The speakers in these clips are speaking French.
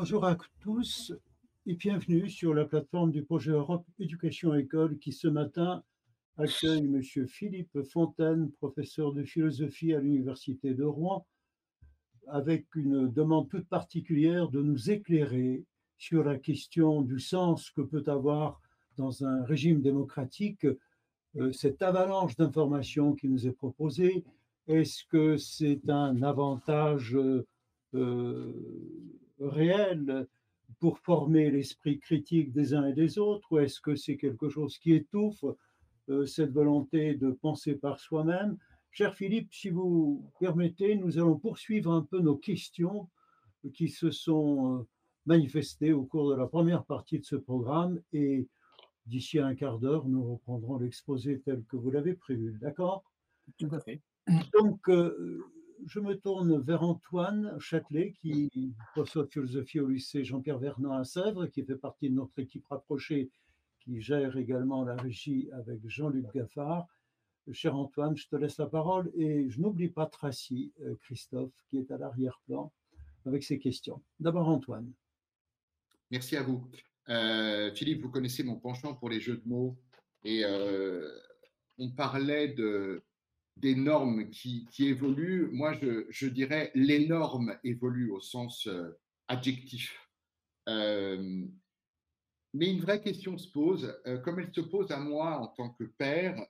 Bonjour à tous et bienvenue sur la plateforme du projet Europe Éducation École qui ce matin accueille M. Philippe Fontaine, professeur de philosophie à l'Université de Rouen, avec une demande toute particulière de nous éclairer sur la question du sens que peut avoir dans un régime démocratique euh, cette avalanche d'informations qui nous est proposée. Est-ce que c'est un avantage euh, réel pour former l'esprit critique des uns et des autres, ou est-ce que c'est quelque chose qui étouffe euh, cette volonté de penser par soi-même? Cher Philippe, si vous permettez, nous allons poursuivre un peu nos questions qui se sont euh, manifestées au cours de la première partie de ce programme et d'ici à un quart d'heure, nous reprendrons l'exposé tel que vous l'avez prévu. D'accord? Tout à fait. Donc, euh, je me tourne vers Antoine Châtelet, qui professeur de philosophie au lycée Jean-Pierre Vernant à Sèvres, qui fait partie de notre équipe rapprochée, qui gère également la régie avec Jean-Luc Gaffard. Cher Antoine, je te laisse la parole et je n'oublie pas Tracy, euh, Christophe, qui est à l'arrière-plan avec ses questions. D'abord Antoine. Merci à vous. Euh, Philippe, vous connaissez mon penchant pour les jeux de mots et euh, on parlait de, des normes qui, évoluent. Moi, je, dirais les normes évoluent au sens euh, adjectif. Euh, mais une vraie question se pose, euh, comme elle se pose à moi en tant que père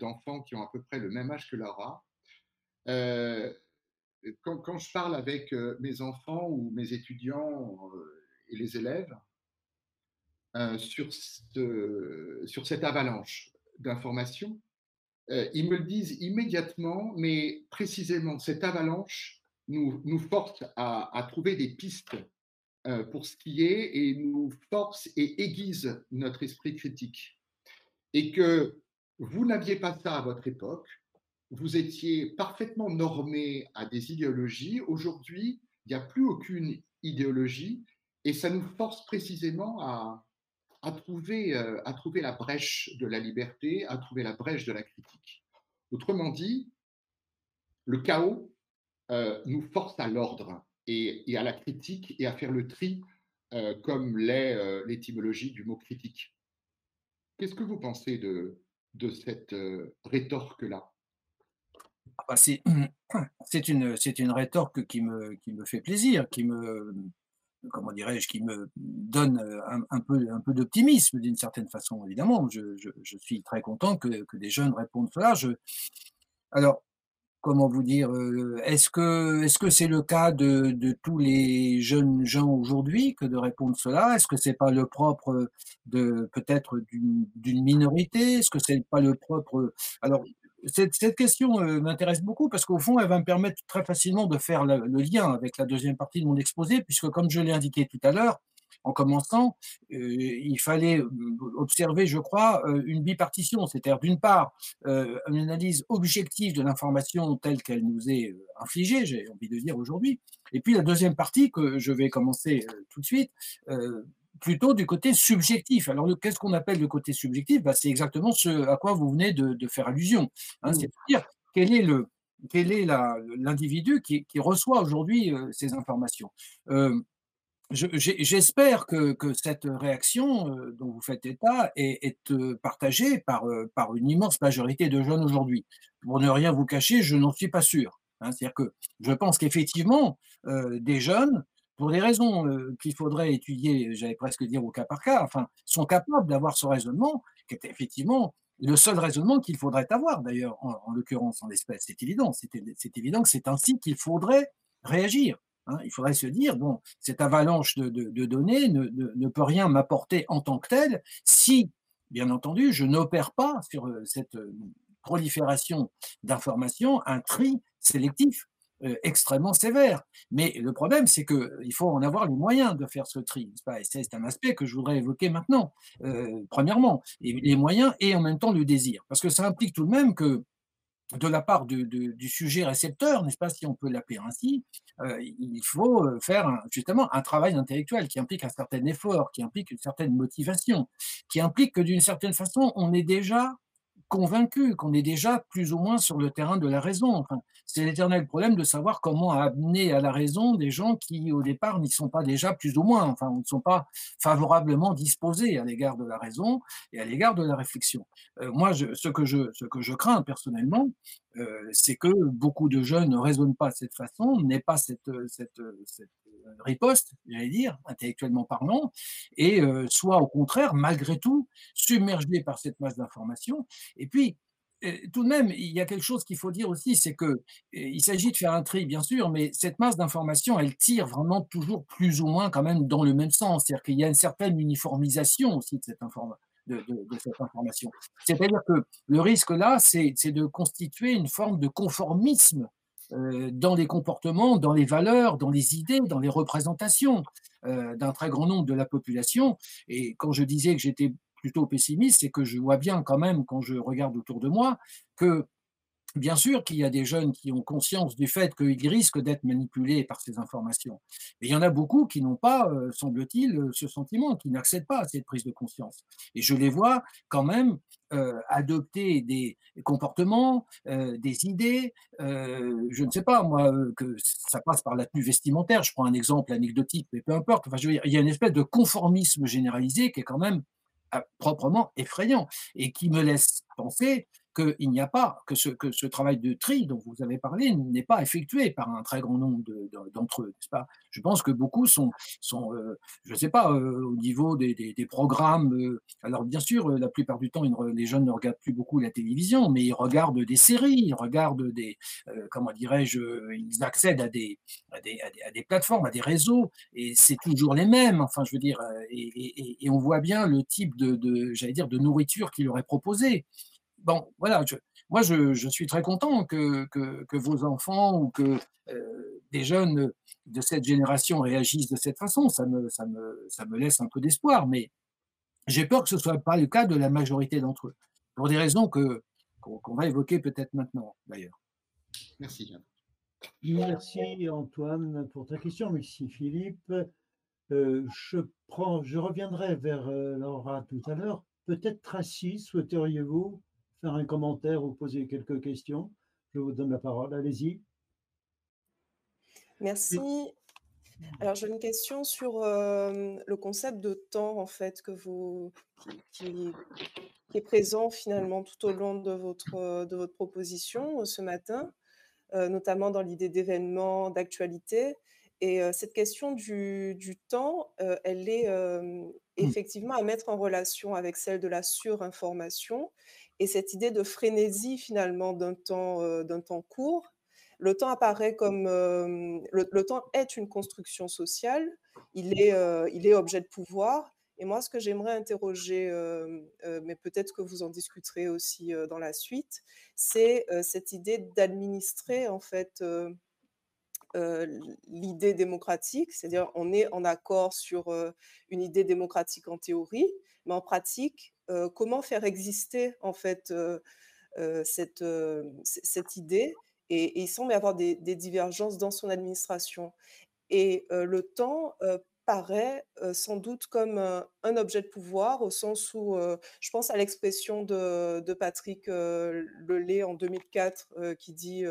d'enfants qui ont à peu près le même âge que Laura. Quand, je parle avec mes enfants ou mes étudiants et les élèves sur cette avalanche d'informations, euh, ils me le disent immédiatement, mais précisément, cette avalanche nous, nous force à, trouver des pistes euh, pour est et nous force et aiguise notre esprit critique. Et que vous n'aviez pas ça à votre époque, vous étiez parfaitement normé à des idéologies. Aujourd'hui, il n'y a plus aucune idéologie et ça nous force précisément à, à trouver, euh, à trouver la brèche de la liberté, à trouver la brèche de la critique. Autrement dit, le chaos euh, nous force à l'ordre et, à la critique et à faire le tri, euh, comme l'est l'étymologie du mot critique. Qu'est-ce que vous pensez de, de cette rétorque-là? Ah bah, c'est une, une rétorque qui me, qui me fait plaisir, qui me, comment dirais-je, qui me donne un, peu, un peu d'optimisme d'une certaine façon, évidemment. Je, je, suis très content que, que, des jeunes répondent cela. Je... Alors, comment vous dire, est-ce que est-ce c'est le cas de, de, tous les jeunes gens aujourd'hui que de répondre cela? Est-ce que c'est pas le propre de peut-être d'une minorité? Est-ce que c'est pas le propre Alors, cette, question euh, m'intéresse beaucoup parce qu'au fond, elle va me permettre très facilement de faire le, lien avec la deuxième partie de mon exposé, puisque comme je l'ai indiqué tout à l'heure, en commençant, euh, il fallait euh, observer, je crois, une bipartition, c'est-à-dire d'une part une analyse objective de l'information telle qu'elle nous est infligée, j'ai envie de dire aujourd'hui, et puis la deuxième partie que je vais commencer tout de suite, plutôt du côté subjectif. Alors, qu'est-ce qu'on appelle le côté subjectif? Bah, C'est exactement ce à quoi vous venez de, faire allusion. Hein. Mmh. C'est-à-dire, quel est le, quel est l'individu qui, reçoit aujourd'hui euh, ces informations? Euh, j'espère que, cette réaction euh, dont vous faites état est, partagée par, par une immense majorité de jeunes aujourd'hui. Pour ne rien vous cacher, je n'en suis pas sûr. Hein. C'est-à-dire que je pense qu'effectivement, des jeunes pour des raisons qu'il faudrait étudier, j'allais presque dire au cas par cas, enfin, sont capables d'avoir ce raisonnement, qui est effectivement le seul raisonnement qu'il faudrait avoir, d'ailleurs, en, l'occurrence, en l'espèce. C'est évident, c'est évident que c'est ainsi qu'il faudrait réagir. Hein. Il faudrait se dire, bon, cette avalanche de, données ne, ne, peut rien m'apporter en tant que telle si, bien entendu, je n'opère pas sur cette prolifération d'informations un tri sélectif euh, extrêmement sévère. Mais le problème, c'est qu'il faut en avoir les moyens de faire ce tri. C'est un aspect que je voudrais évoquer maintenant, euh, premièrement. les moyens et en même temps le désir. Parce que ça implique tout de même que de la part du, sujet récepteur, n'est-ce pas, si on peut l'appeler ainsi, euh, il faut faire justement un travail intellectuel qui implique un certain effort, qui implique une certaine motivation, qui implique que d'une certaine façon, on est déjà convaincu, qu'on est déjà plus ou moins sur le terrain de la raison. C'est l'éternel problème de savoir comment amener à la raison des gens qui, au départ, n'y sont pas déjà plus ou moins, enfin, ne sont pas favorablement disposés à l'égard de la raison et à l'égard de la réflexion. Euh, moi, ce, que je, ce que je crains personnellement, euh, c'est que beaucoup de jeunes ne raisonnent pas de cette façon, n'aient pas cette, cette riposte, j'allais dire, intellectuellement parlant, et euh, soit au contraire, malgré tout, submergés par cette masse d'informations. Et puis, euh, tout de même, il y a quelque chose qu'il faut dire aussi, c'est que euh, s'agit de faire un tri, bien sûr, mais cette masse d'informations, elle tire vraiment toujours plus ou moins quand même dans le même sens. C'est-à-dire qu'il y a une certaine uniformisation aussi de cette, de, cette information. C'est-à-dire que le risque là, c'est de constituer une forme de conformisme dans les comportements, dans les valeurs, dans les idées, dans les représentations euh, d'un très grand nombre de la population. Et quand je disais que j'étais plutôt pessimiste, c'est que je vois bien quand même, quand je regarde autour de moi, que Bien sûr qu'il y a des jeunes qui ont conscience du fait qu'ils risquent d'être manipulés par ces informations. Mais il y en a beaucoup qui n'ont pas, euh, semble-t-il, ce sentiment, qui n'accèdent pas à cette prise de conscience. Et je les vois quand même euh, adopter des comportements, euh, des idées, je ne sais pas, moi, que ça passe par la tenue vestimentaire. Je prends un exemple anecdotique, mais peu importe. Enfin, il y a une espèce de conformisme généralisé qui est quand même proprement effrayant et qui me laisse penser qu'il n'y a pas, que ce, travail de tri dont vous avez parlé n'est pas effectué par un très grand nombre d'entre eux, n'est-ce pas? Je pense que beaucoup sont, euh, je ne sais pas, euh, au niveau des, programmes. Euh, alors, bien sûr, la plupart du temps, les jeunes ne regardent plus beaucoup la télévision, mais ils regardent des séries, ils regardent des, comment dirais-je, ils accèdent à des, à des, à des, plateformes, à des réseaux, et c'est toujours les mêmes, enfin, je veux dire, et, on voit bien le type de, j'allais dire, de nourriture qui leur est proposée bon, voilà, moi je, suis très content que, que, vos enfants ou que euh, des jeunes de cette génération réagissent de cette façon. Ça me, ça me, ça me laisse un peu d'espoir, mais j'ai peur que ce ne soit pas le cas de la majorité d'entre eux, pour des raisons que, qu'on, va évoquer peut-être maintenant d'ailleurs. Merci. Merci Antoine pour ta question. Merci Philippe. Euh, je, prends, je reviendrai vers euh, Laura tout à l'heure. Peut-être Tracy, souhaiteriez-vous faire un commentaire ou poser quelques questions, je vous donne la parole. Allez-y. Merci. Alors, j'ai une question sur euh, le concept de temps, en fait, que vous, qui, est présent finalement tout au long de votre, de votre proposition euh, ce matin, euh, notamment dans l'idée d'événements, d'actualité. Et cette question du, du temps, elle est mmh. effectivement à mettre en relation avec celle de la surinformation et cette idée de frénésie finalement d'un temps, temps court. Le temps apparaît comme le, temps est une construction sociale, il est, il est objet de pouvoir. Et moi, ce que j'aimerais interroger, mais peut-être que vous en discuterez aussi dans la suite, c'est cette idée d'administrer en fait l'idée démocratique, c'est-à-dire on est en accord sur une idée démocratique en théorie, mais en pratique, comment faire exister en fait cette, cette idée et, il semble y avoir des, divergences dans son administration. Et le temps paraît sans doute comme un, objet de pouvoir au sens où je pense à l'expression de, de, Patrick Lelay en 2004 qui dit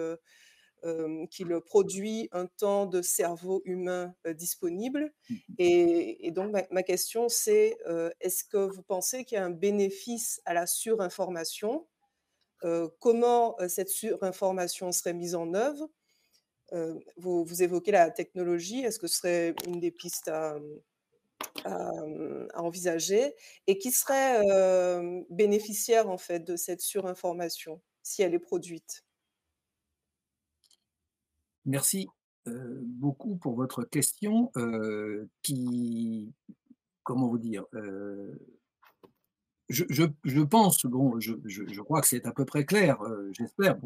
qu'il produit un temps de cerveau humain disponible. Mmh et, donc, ma, question, c'est est-ce que vous pensez qu'il y a un bénéfice à la surinformation? Comment cette surinformation serait mise en œuvre? Vous, vous, évoquez la technologie. Est-ce que ce serait une des pistes à, à, envisager Et qui serait bénéficiaire, en fait, de cette surinformation si elle est produite? Merci beaucoup pour votre question qui, comment vous dire, je, pense, bon, je, crois que c'est à peu près clair, j'espère,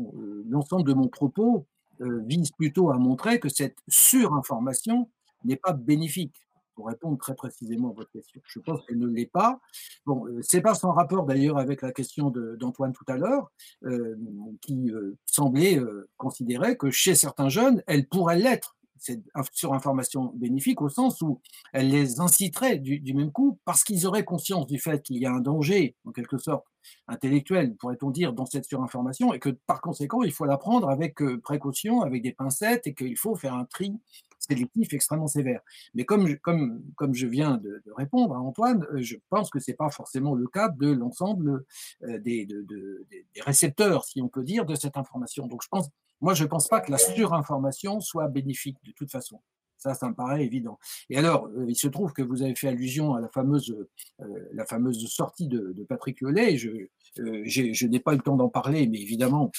l'ensemble de mon propos vise plutôt à montrer que cette surinformation n'est pas bénéfique pour répondre très précisément à votre question. Je pense qu'elle ne l'est pas. Bon, euh, c'est pas sans rapport d'ailleurs avec la question d'Antoine tout à l'heure, euh, qui euh, semblait considérer que chez certains jeunes, elle pourrait l'être cette surinformation bénéfique au sens où elle les inciterait du, du même coup parce qu'ils auraient conscience du fait qu'il y a un danger, en quelque sorte, intellectuel, pourrait-on dire, dans cette surinformation et que par conséquent, il faut la prendre avec précaution, avec des pincettes et qu'il faut faire un tri sélectif extrêmement sévère. Mais comme je, comme, comme je viens de, répondre à Antoine, je pense que ce n'est pas forcément le cas de l'ensemble des, de, de, des récepteurs, si on peut dire, de cette information. Donc je pense, moi, je ne pense pas que la surinformation soit bénéfique de toute façon. Ça, ça me paraît évident. Et alors, il se trouve que vous avez fait allusion à la fameuse, la fameuse sortie de, de Patrick Lelay. Je n'ai pas eu le temps d'en parler, mais évidemment,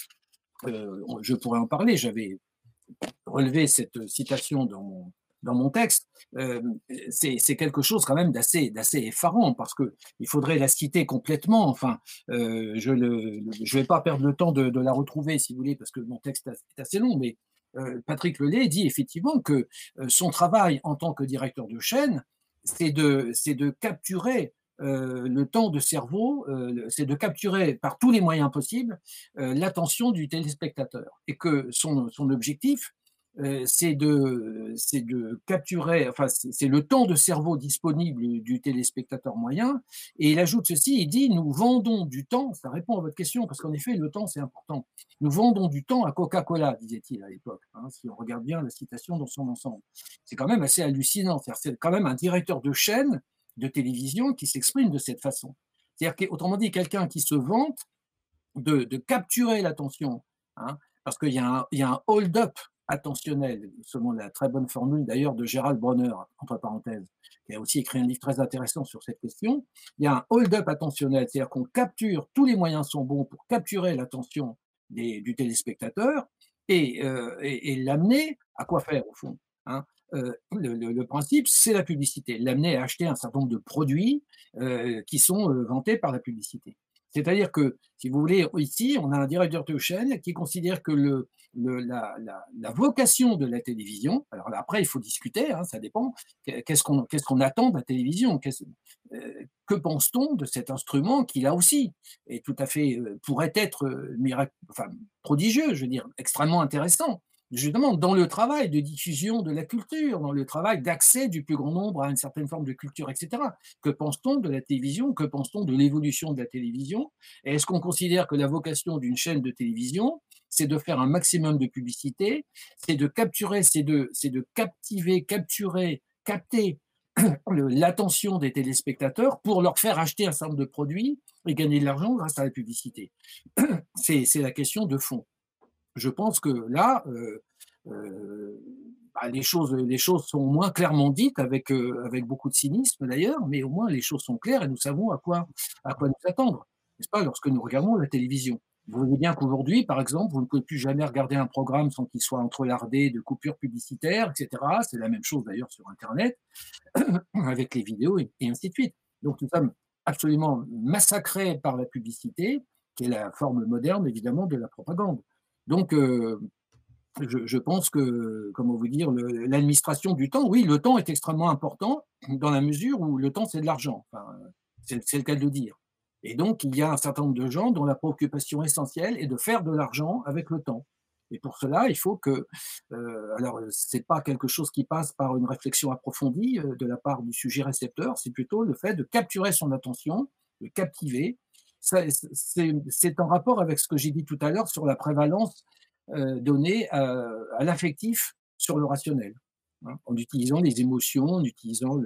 je pourrais en parler. J'avais relevé cette citation dans mon, dans mon texte, euh, c'est quelque chose quand même d'assez effarant parce que il faudrait la citer complètement. Enfin, euh, je ne vais pas perdre le temps de, la retrouver si vous voulez parce que mon texte est assez long, mais euh, Patrick Lelay dit effectivement que son travail en tant que directeur de chaîne, c'est de, de capturer le temps de cerveau, euh, c'est de capturer par tous les moyens possibles euh, l'attention du téléspectateur. Et que son, objectif, c'est de, de capturer, enfin, c'est le temps de cerveau disponible du téléspectateur moyen. Et il ajoute ceci, il dit, nous vendons du temps, ça répond à votre question, parce qu'en effet, le temps, c'est important. Nous vendons du temps à Coca-Cola, disait-il à l'époque, hein, si on regarde bien la citation dans son ensemble. C'est quand même assez hallucinant. C'est quand même un directeur de chaîne de télévision qui s'exprime de cette façon. C'est-à-dire dit, quelqu'un qui se vante de, capturer l'attention, hein, parce qu'il y, a un hold-up attentionnel, selon la très bonne formule d'ailleurs de Gérald Bronner, entre parenthèses, qui a aussi écrit un livre très intéressant sur cette question. Il y a un hold-up attentionnel, c'est-à-dire qu'on capture, tous les moyens sont bons pour capturer l'attention du téléspectateur et, euh, et l'amener à quoi faire au fond hein euh, le, principe, c'est la publicité, l'amener à acheter un certain nombre de produits euh, qui sont euh, vantés par la publicité. C'est-à-dire que, si vous voulez, ici, on a un directeur de chaîne qui considère que la, vocation de la télévision, alors après, il faut discuter, hein, ça dépend, qu'est-ce qu'on attend de la télévision Que pense-t-on de cet instrument qui, là aussi, est tout à fait, pourrait être prodigieux, je veux dire, extrêmement intéressant justement dans le travail de diffusion de la culture, dans le travail d'accès du plus grand nombre à une certaine forme de culture, etc. Que pense-t-on de la télévision? Que pense-t-on de l'évolution de la télévision? Est-ce qu'on considère que la vocation d'une chaîne de télévision, c'est de faire un maximum de publicité, c'est de capturer, c'est de, captiver, capturer, capter l'attention des téléspectateurs pour leur faire acheter un certain nombre de produits et gagner de l'argent grâce à la publicité? C'est la question de fond je pense que là, euh, euh, bah, les, choses, sont moins clairement dites, avec, euh, avec beaucoup de cynisme d'ailleurs, mais au moins les choses sont claires et nous savons à quoi, nous attendre, n'est-ce pas, lorsque nous regardons la télévision. Vous voyez bien qu'aujourd'hui, par exemple, vous ne pouvez plus jamais regarder un programme sans qu'il soit entrelardé de coupures publicitaires, etc. C'est la même chose d'ailleurs sur Internet, avec les vidéos et ainsi de suite. Donc nous sommes absolument massacrés par la publicité, qui est la forme moderne évidemment de la propagande. Donc, euh, je, pense que, comment vous dire, l'administration du temps, oui, le temps est extrêmement important dans la mesure où le temps, c'est de l'argent. c'est le cas de le dire. Et donc, il y a un certain nombre de gens dont la préoccupation essentielle est de faire de l'argent avec le temps. Et pour cela, il faut que, euh, alors, c'est pas quelque chose qui passe par une réflexion approfondie euh, de la part du sujet récepteur, c'est plutôt le fait de capturer son attention, de captiver, c'est en rapport avec ce que j'ai dit tout à l'heure sur la prévalence euh, donnée à, l'affectif sur le rationnel. Hein, en utilisant les émotions, en utilisant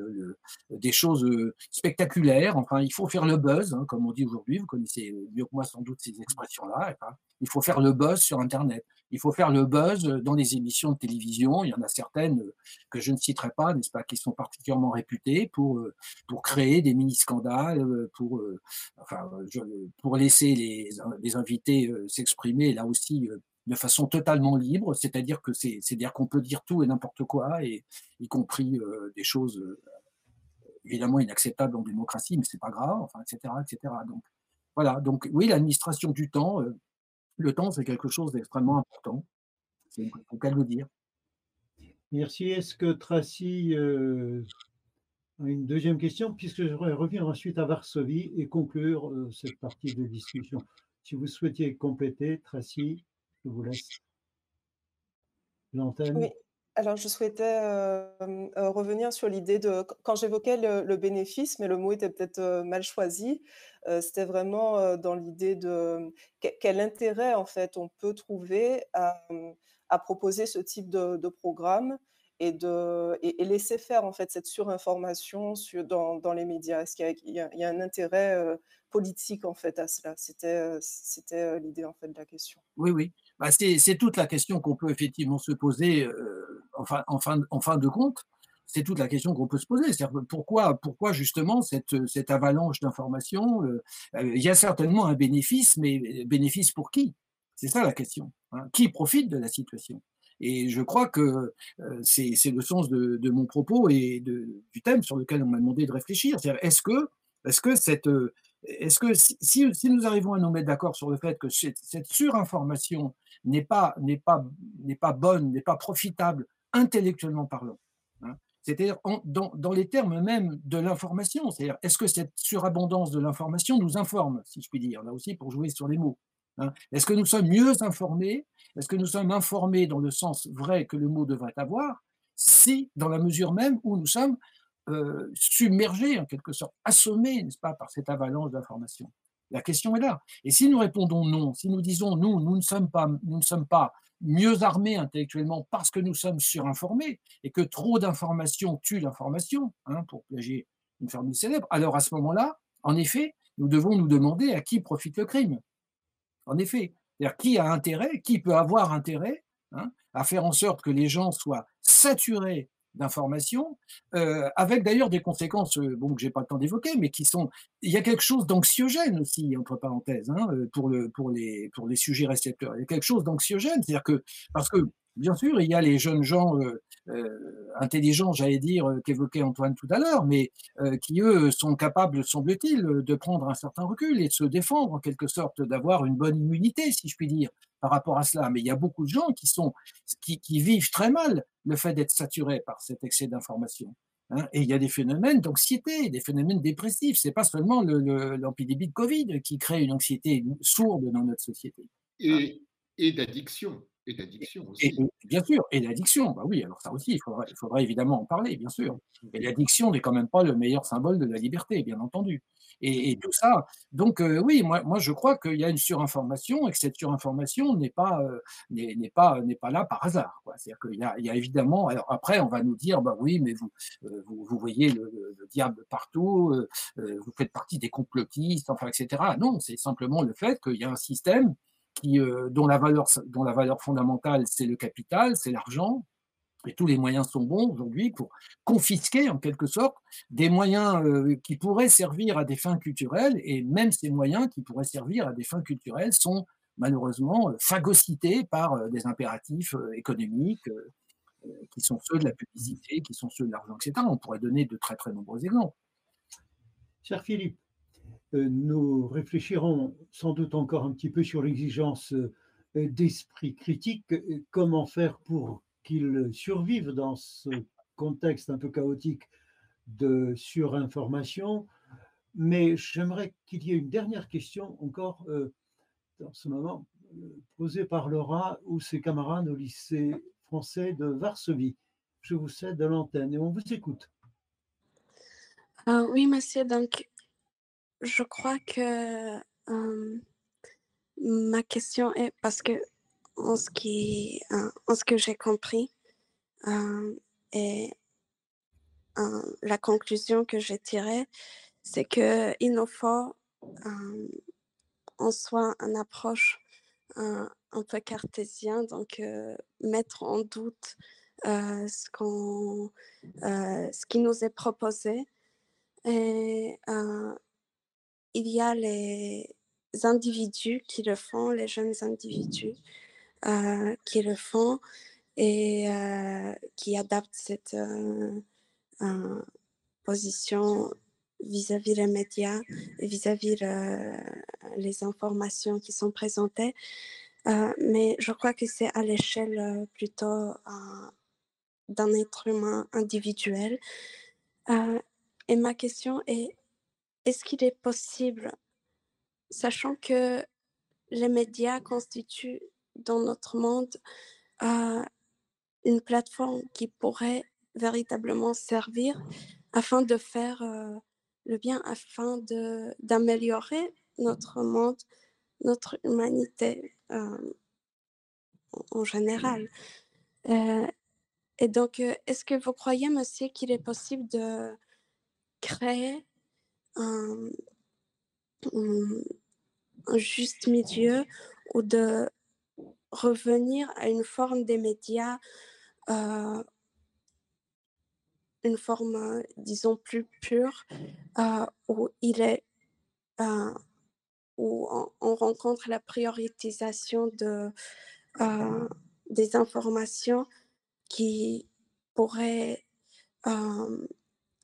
des choses euh, spectaculaires. Enfin, il faut faire le buzz, hein, comme on dit aujourd'hui. Vous connaissez mieux que moi sans doute ces expressions-là. Il faut faire le buzz sur Internet. Il faut faire le buzz dans les émissions de télévision. Il y en a certaines euh, que je ne citerai pas, n'est-ce pas, qui sont particulièrement réputées pour, euh, pour créer des mini-scandales, pour, enfin, pour laisser les, les invités s'exprimer là aussi de façon totalement libre, c'est-à-dire que c'est, dire qu'on peut dire tout et n'importe quoi, et y compris euh, des choses euh, évidemment inacceptables en démocratie, mais c'est pas grave, enfin, etc., etc. Donc voilà. Donc oui, l'administration du temps, euh, le temps, c'est quelque chose d'extrêmement important. C'est faut qu'elle le dire. Merci. Est-ce que Tracy a une deuxième question, puisque je voudrais revenir ensuite à Varsovie et conclure cette partie de discussion. Si vous souhaitiez compléter, Tracy. Je vous laisse l'antenne. Alors, je souhaitais, hem, heu, revenir sur l'idée de quand j'évoquais le bénéfice, mais le mot était peut-être, heu, mal choisi, c'était vraiment, dans l'idée de, quel intérêt, en fait, on peut trouver à, à proposer ce type de programme et de et laisser faire, en fait, cette surinformation sur dans dans les médias? Est-ce qu'il y a un intérêt, politique, en fait, à cela? C'était, c'était, l'idée, en fait, de la question. Oui, oui. Bah, c'est toute la question qu'on peut effectivement se poser, heu, en fin de compte. C'est toute la question qu'on peut se poser. Pourquoi pourquoi justement cette, avalanche d'informations? Heu, heu, il y a certainement un bénéfice, mais bénéfice pour qui? C'est ça la question, hein. Qui profite de la situation? Et je crois que, c'est le sens de mon propos et du thème sur lequel on m'a demandé de réfléchir. Est-ce que est-ce que cette, est-ce que si nous arrivons à nous mettre d'accord sur le fait que cette surinformation n'est pas pas pas bonne, n'est pas profitable intellectuellement parlant, hein. C'est-à-dire dans dans les termes mêmes de l'information, c'est-à-dire est-ce que cette surabondance de l'information nous informe, si je puis dire, là aussi pour jouer sur les mots, hein? Est-ce que nous sommes mieux informés? Est-ce que nous sommes informés dans le sens vrai que le mot devrait avoir, si dans la mesure même où nous sommes, heu, submergés en quelque sorte, assommés, n'est-ce pas, par cette avalanche d'informations? La question est là. Et si nous répondons non, si nous disons: «Non, nous ne sommes pas nous ne sommes pas mieux armés intellectuellement parce que nous sommes surinformés et que trop d'informations tue l'information», hein, pour plagier une formule célèbre, alors à ce moment-là, en effet, nous devons nous demander à qui profite le crime. En effet, c'est-à-dire qui a intérêt, qui peut avoir intérêt, hein, à faire en sorte que les gens soient saturés d'informations, heu, avec d'ailleurs des conséquences, heu, bon, que j'ai pas le temps d'évoquer, mais qui sont il y a quelque chose d'anxiogène aussi, entre parenthèses, hein, heu, pour le pour les pour les sujets récepteurs. Il y a quelque chose d'anxiogène, c'est-à-dire que parce que, bien sûr, il y a les jeunes gens, heu, heu, intelligents, j'allais dire, heu, qu'évoquait Antoine tout à l'heure, mais, qui eux, sont capables, semble-t-il, de prendre un certain recul et de se défendre en quelque sorte, d'avoir une bonne immunité, si je puis dire, par rapport à cela. Mais il y a beaucoup de gens qui sont qui vivent très mal le fait d'être saturés par cet excès d'informations, hein. Et il y a des phénomènes d'anxiété, des phénomènes dépressifs. C'est pas seulement le le l'épidémie de Covid qui crée une anxiété sourde dans notre société, hein. Et et d'addiction et d'addiction aussi. et bien sûr, et l'addiction, bah oui, alors ça aussi, il faudrait évidemment en parler, bien sûr. Et l'addiction n'est quand même pas le meilleur symbole de la liberté, bien entendu. Et et tout ça donc heu, oui, moi moi je crois qu'il y a une surinformation et que cette surinformation n'est pas, n'est n'est pas n'est pas là par hasard. C'est-à-dire qu'il y a il y a évidemment alors après on va nous dire: «Bah oui, mais vous, heu, vous vous voyez le le le diable partout, vous faites partie des complotistes», enfin et cetera. Non, c'est simplement le fait qu'il y a un système heu, dont la valeur fondamentale, c'est le capital, c'est l'argent et tous les moyens sont bons aujourd'hui pour confisquer en quelque sorte des moyens, heu, qui pourraient servir à des fins culturelles et même ces moyens qui pourraient servir à des fins culturelles sont malheureusement, heu, phagocytés par, des impératifs, économiques, qui sont ceux de la publicité, qui sont ceux de l'argent et cetera. On pourrait donner de très, très nombreux exemples. Cher Philippe, nous réfléchirons sans doute encore un petit peu sur l'exigence, heu, d'esprit critique. Comment faire pour qu'il survive dans ce contexte un peu chaotique de surinformation? Mais j'aimerais qu'il y ait une dernière question encore, heu, dans ce moment, heu, posée par Laura ou ses camarades au lycée français de Varsovie. Je vous cède l'antenne et on vous écoute. Heu, oui, donc je crois que, ma question est parce qu'en ce qui, heu, en ce que j'ai compris, et heu, la conclusion que j'ai tirée, c'est qu'il nous faut, en soi, une approche, heu, un peu cartésien, donc mettre en doute, ce ce qui nous est proposé et il y a les individus qui le font, les jeunes individus, heu, qui le font et heu, qui adaptent cette, heu, position vis-à-vis les médias et vis-à-vis le les informations qui sont présentées. Mais je crois que c'est à l'échelle, plutôt, d'un être humain individuel. Et ma question est: est-ce qu'il est possible, sachant que les médias constituent dans notre monde, heu une plateforme qui pourrait véritablement servir afin de faire le bien, afin d'améliorer notre monde, notre humanité en général. et donc, est-ce que vous croyez, monsieur, qu'il est possible de créer un, juste milieu ou de revenir à une forme des médias, euh, une forme, euh, disons, plus pure, euh, où il est, où on, rencontre la prioritisation de, des informations qui pourraient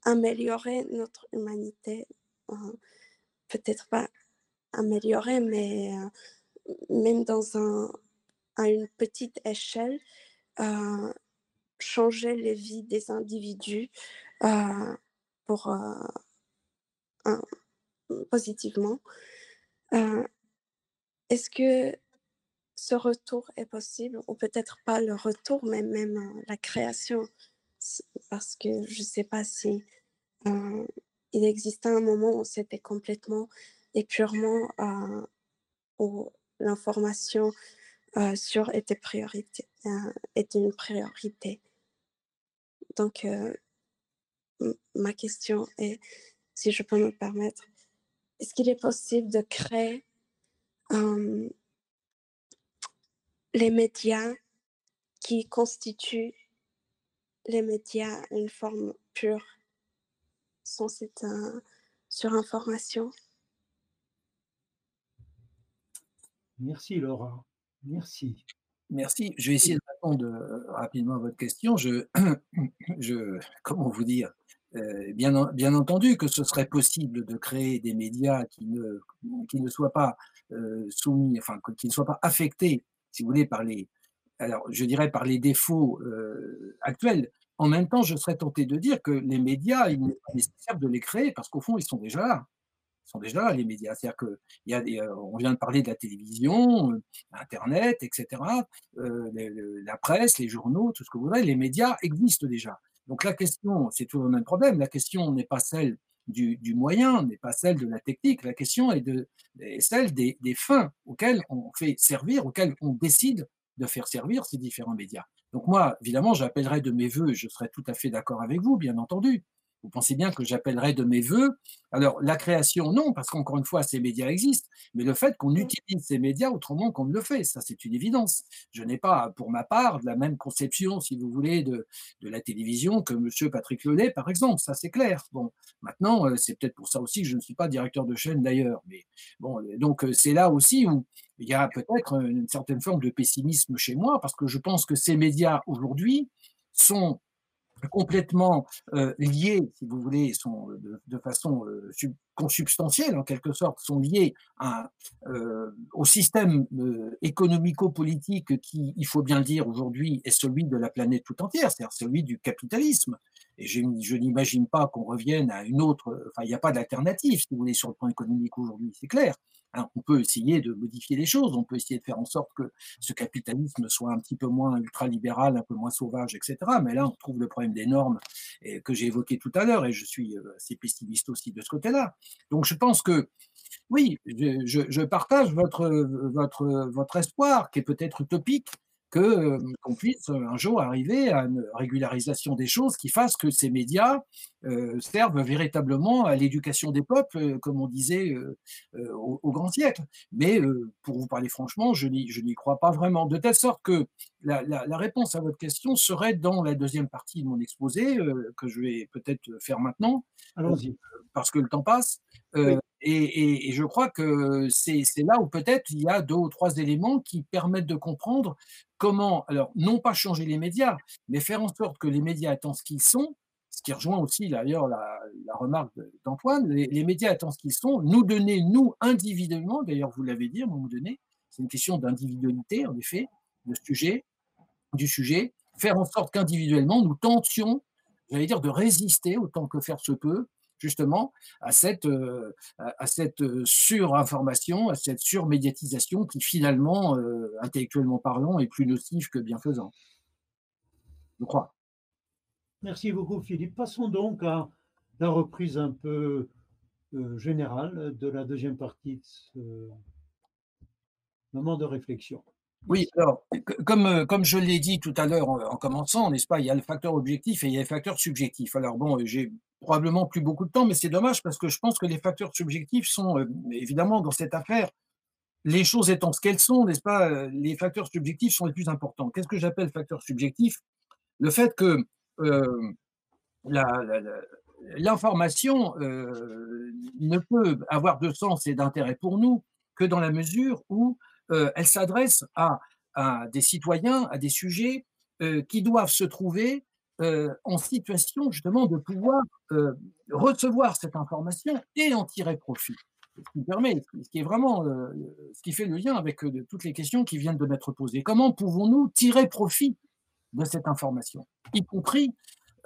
améliorer notre humanité. Peut-être pas améliorer, mais même dans à une petite échelle, changer les vies des individus pour, positivement. Est-ce que ce retour est possible, ou peut-être pas le retour, mais même la création, parce que je ne sais pas si il existait un moment où c'était complètement et purement où l'information sur était, priorité, euh, était une priorité. Donc, ma question est, si je peux me permettre, est-ce qu'il est possible de créer les médias qui constituent les médias une forme pure sans cette surinformation Merci Laura. Merci. Merci. Je vais essayer de répondre euh, rapidement à votre question. Je, je comment vous dire euh, bien, bien entendu que ce serait possible de créer des médias qui ne, qui ne soient pas euh, soumis, enfin, qui ne soient pas affectés, si vous voulez, par les, alors, je dirais par les défauts actuels. En même temps, je serais tenté de dire que les médias, il n'est pas nécessaire de les créer parce qu'au fond, ils sont déjà là sont déjà là, les médias. C'est-à-dire qu'on euh, vient de parler de la télévision, euh, Internet, etc., euh, la presse, les journaux, tout ce que vous voulez, les médias existent déjà. Donc la question, c'est toujours le même problème, la question n'est pas celle du, moyen, n'est pas celle de la technique, la question est, de, celle des, fins auxquelles on fait servir, auxquelles on décide de faire servir ces différents médias. Donc moi, évidemment, j'appellerai de mes voeux, je serai tout à fait d'accord avec vous, bien entendu, vous pensez bien que j'appellerais de mes voeux. Alors, la création, non, parce qu'encore une fois, ces médias existent, mais le fait qu'on utilise ces médias autrement qu'on ne le fait, ça, c'est une évidence. Je n'ai pas, pour ma part, de la même conception, si vous voulez, de, de la télévision que M. Patrick Lelay, par exemple, ça, c'est clair. Bon, maintenant, euh, c'est peut-être pour ça aussi que je ne suis pas directeur de chaîne d'ailleurs. Mais bon, donc, euh, c'est là aussi où il y a peut-être une certaine forme de pessimisme chez moi, parce que je pense que ces médias, aujourd'hui, sont complètement euh, liés, si vous voulez, sont euh, de, façon euh, consubstantielle en quelque sorte, sont liés au système économico-politique qui, il faut bien le dire aujourd'hui, est celui de la planète tout entière, c'est-à-dire celui du capitalisme. Et je, je n'imagine pas qu'on revienne à une autre, enfin il n'y a pas d'alternative, si vous voulez, sur le plan économique aujourd'hui, c'est clair. On peut essayer de modifier les choses, on peut essayer de faire en sorte que ce capitalisme soit un petit peu moins ultralibéral, un peu moins sauvage, etc. Mais là, on trouve le problème des normes que j'ai évoqué tout à l'heure, et je suis euh, assez pessimiste aussi de ce côté-là. Donc je pense que oui, je, partage votre, votre, votre espoir, qui est peut-être utopique, que euh, qu'on puisse un jour arriver à une régularisation des choses qui fasse que ces médias euh, servent véritablement à l'éducation des peuples, euh, comme on disait au, grand siècle. Mais pour vous parler franchement, je n'y crois pas vraiment. De telle sorte que la, réponse à votre question serait dans la deuxième partie de mon exposé, que je vais peut-être faire maintenant, parce que le temps passe. Et, je crois que c'est là où peut-être il y a deux ou trois éléments qui permettent de comprendre comment, alors non pas changer les médias, mais faire en sorte que les médias étant ce qu'ils sont, ce qui rejoint aussi d'ailleurs la, remarque d'Antoine, les, médias étant ce qu'ils sont, nous donner, nous individuellement, d'ailleurs vous l'avez dit à un moment donné, c'est une question d'individualité en effet, le sujet, du sujet, faire en sorte qu'individuellement nous tentions, j'allais dire, de résister autant que faire se peut justement à cette, euh, euh, surinformation, à cette surmédiatisation qui finalement, euh, intellectuellement parlant, est plus nocive que bienfaisant. je crois. Merci beaucoup, Philippe. Passons donc à la reprise un peu générale de la deuxième partie de ce moment de réflexion. Oui, alors, comme, euh, comme je l'ai dit tout à l'heure en, commençant, n'est-ce pas, il y a le facteur objectif et il y a le facteur subjectif. Alors bon, j'ai probablement plus beaucoup de temps, mais c'est dommage parce que je pense que les facteurs subjectifs sont euh, évidemment dans cette affaire, les choses étant ce qu'elles sont, n'est-ce pas, les facteurs subjectifs sont les plus importants. Qu'est-ce que j'appelle facteur subjectif? Le fait que l'information ne peut avoir de sens et d'intérêt pour nous que dans la mesure où elle s'adresse à, des citoyens, à des sujets qui doivent se trouver en situation justement de pouvoir recevoir cette information et en tirer profit. Ce qui permet, ce qui est vraiment, ce qui fait le lien avec toutes les questions qui viennent de m'être posées. Comment pouvons-nous tirer profit de cette information, y compris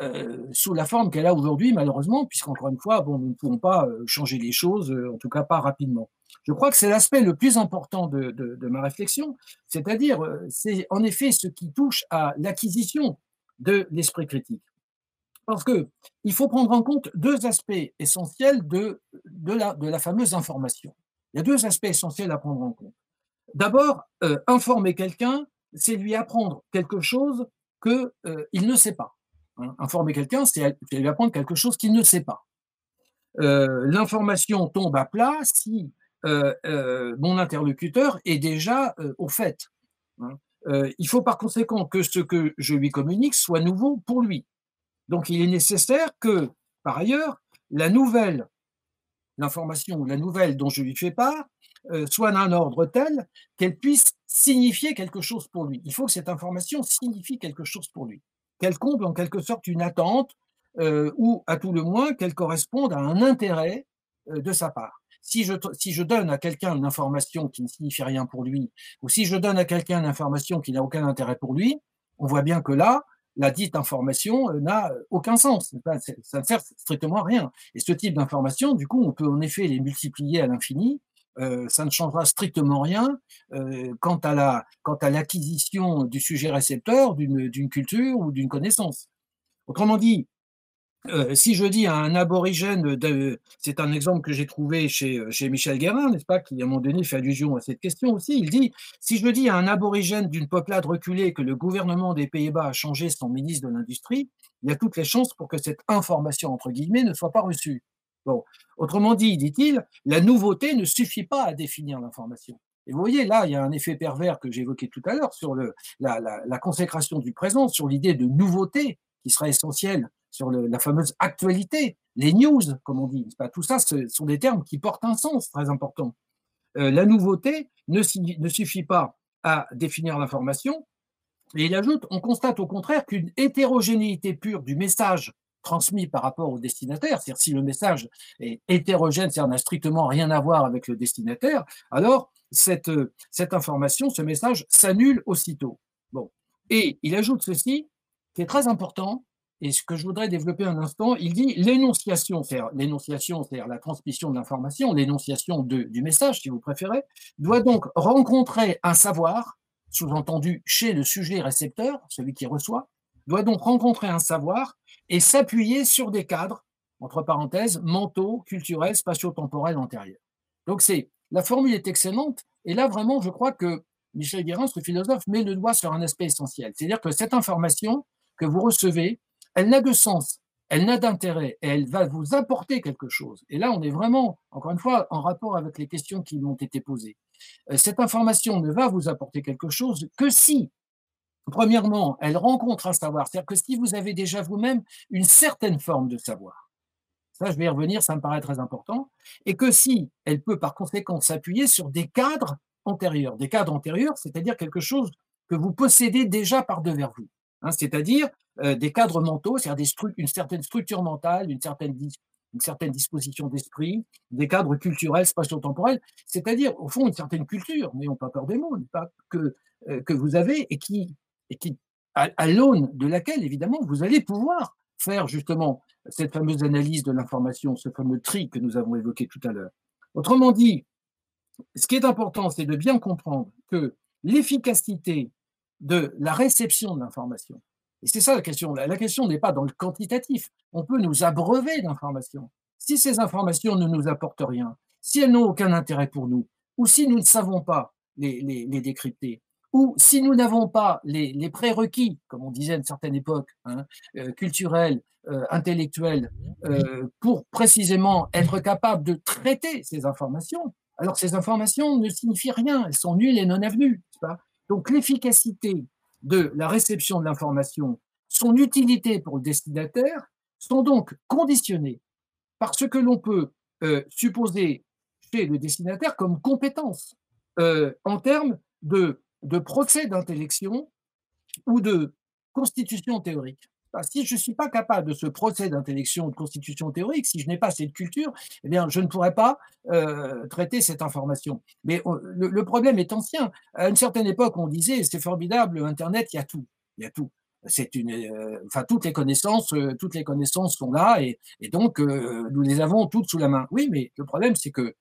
euh, sous la forme qu'elle a aujourd'hui, malheureusement, puisqu'encore une fois, nous ne pouvons pas euh, changer les choses, euh, en tout cas pas rapidement. Je crois que c'est l'aspect le plus important de, ma réflexion, c'est-à-dire, c'est en effet ce qui touche à l'acquisition de l'esprit critique. Parce que il faut prendre en compte deux aspects essentiels de, la, fameuse information. Il y a deux aspects essentiels à prendre en compte. D'abord, informer quelqu'un c'est lui apprendre quelque chose qu'il euh, ne sait pas. Hein. Informer quelqu'un, c'est lui apprendre quelque chose qu'il ne sait pas. Euh, l'information tombe à plat si euh, mon interlocuteur est déjà au fait. Hein. il faut par conséquent que ce que je lui communique soit nouveau pour lui. Donc il est nécessaire que, par ailleurs, la nouvelle, l'information ou la nouvelle dont je lui fais part, soit d'un ordre tel qu'elle puisse signifier quelque chose pour lui. Il faut que cette information signifie quelque chose pour lui, qu'elle comble en quelque sorte une attente euh, ou à tout le moins qu'elle corresponde à un intérêt euh, de sa part. Si je, donne à quelqu'un une information qui ne signifie rien pour lui, ou si je donne à quelqu'un une information qui n'a aucun intérêt pour lui, on voit bien que là, la dite information euh, n'a aucun sens. Ça ne sert strictement à rien. Et ce type d'information, du coup, on peut en effet les multiplier à l'infini euh, ça ne changera strictement rien euh, quant à l'acquisition du sujet récepteur d'une culture ou d'une connaissance. Autrement dit, euh, si je dis à un aborigène, c'est un exemple que j'ai trouvé chez, Michel Guérin, n'est-ce pas, qui à un moment donné fait allusion à cette question aussi, il dit, si je dis à un aborigène d'une peuplade reculée que le gouvernement des Pays-Bas a changé son ministre de l'Industrie, il y a toutes les chances pour que cette information, entre guillemets, ne soit pas reçue. Bon, autrement dit, dit-il, la nouveauté ne suffit pas à définir l'information. Et vous voyez, là, il y a un effet pervers que j'évoquais tout à l'heure sur la, la, consécration du présent, sur l'idée de nouveauté qui sera essentielle, sur la fameuse actualité, les news, comme on dit. Pas tout ça, ce sont des termes qui portent un sens très important. Euh, la nouveauté ne, suffit pas à définir l'information. Et il ajoute, on constate au contraire qu'une hétérogénéité pure du message transmis par rapport au destinataire, c'est-à-dire si le message est hétérogène, c'est-à-dire n'a strictement rien à voir avec le destinataire, alors cette, cette information, ce message s'annule aussitôt. Bon. Et il ajoute ceci, qui est très important, et ce que je voudrais développer un instant, il dit l'énonciation, c'est-à-dire l'énonciation, la transmission de l'information, l'énonciation du message, si vous préférez, doit donc rencontrer un savoir, sous-entendu chez le sujet récepteur, celui qui reçoit, doit donc rencontrer un savoir et s'appuyer sur des cadres, entre parenthèses, mentaux, culturels, spatio-temporels antérieurs. Donc c'est la formule est excellente, et là vraiment, je crois que Michel Guérin, ce philosophe, met le doigt sur un aspect essentiel. C'est-à-dire que cette information que vous recevez, elle n'a de sens, elle n'a d'intérêt, elle va vous apporter quelque chose. Et là, on est vraiment, encore une fois, en rapport avec les questions qui m'ont été posées. Euh, cette information ne va vous apporter quelque chose que si Premièrement, elle rencontre un savoir, c'est-à-dire que si vous avez déjà vous-même une certaine forme de savoir, ça je vais y revenir, ça me paraît très important, et que si elle peut par conséquent s'appuyer sur des cadres antérieurs, des cadres antérieurs, c'est-à-dire quelque chose que vous possédez déjà par devers vous, hein, c'est-à-dire euh, des cadres mentaux, c'est-à-dire une certaine structure mentale, une certaine, disposition d'esprit, des cadres culturels, spatio-temporels, c'est-à-dire au fond une certaine culture, n'ayons pas peur des mots, euh, que vous avez et qui et qui, à, l'aune de laquelle, évidemment, vous allez pouvoir faire justement cette fameuse analyse de l'information, ce fameux tri que nous avons évoqué tout à l'heure. Autrement dit, ce qui est important, c'est de bien comprendre que l'efficacité de la réception de l'information, Et c'est ça la question. La question n'est pas dans le quantitatif. On peut nous abreuver d'informations. Si ces informations ne nous apportent rien, si elles n'ont aucun intérêt pour nous, ou si nous ne savons pas les, les, décrypter, ou si nous n'avons pas les, les, prérequis, comme on disait à une certaine époque, hein, euh, culturels, euh, intellectuels, euh, pour précisément être capable de traiter ces informations, alors ces informations ne signifient rien, elles sont nulles et non avenues. Donc l'efficacité de la réception de l'information, son utilité pour le destinataire, sont donc conditionnées par ce que l'on peut euh, supposer chez le destinataire comme compétence euh, en termes de, de procès d'intellection ou de constitution théorique. Si je ne suis pas capable de ce procès d'intellection ou de constitution théorique, si je n'ai pas cette culture, eh bien, je ne pourrais pas euh, traiter cette information. Mais le, le, problème est ancien. À une certaine époque, on disait c'est formidable, Internet, il y a tout. Il y a tout c'est une, euh, enfin toutes les connaissances, euh, toutes les connaissances sont là et, et donc nous les avons toutes sous la main. Oui, mais le problème c'est que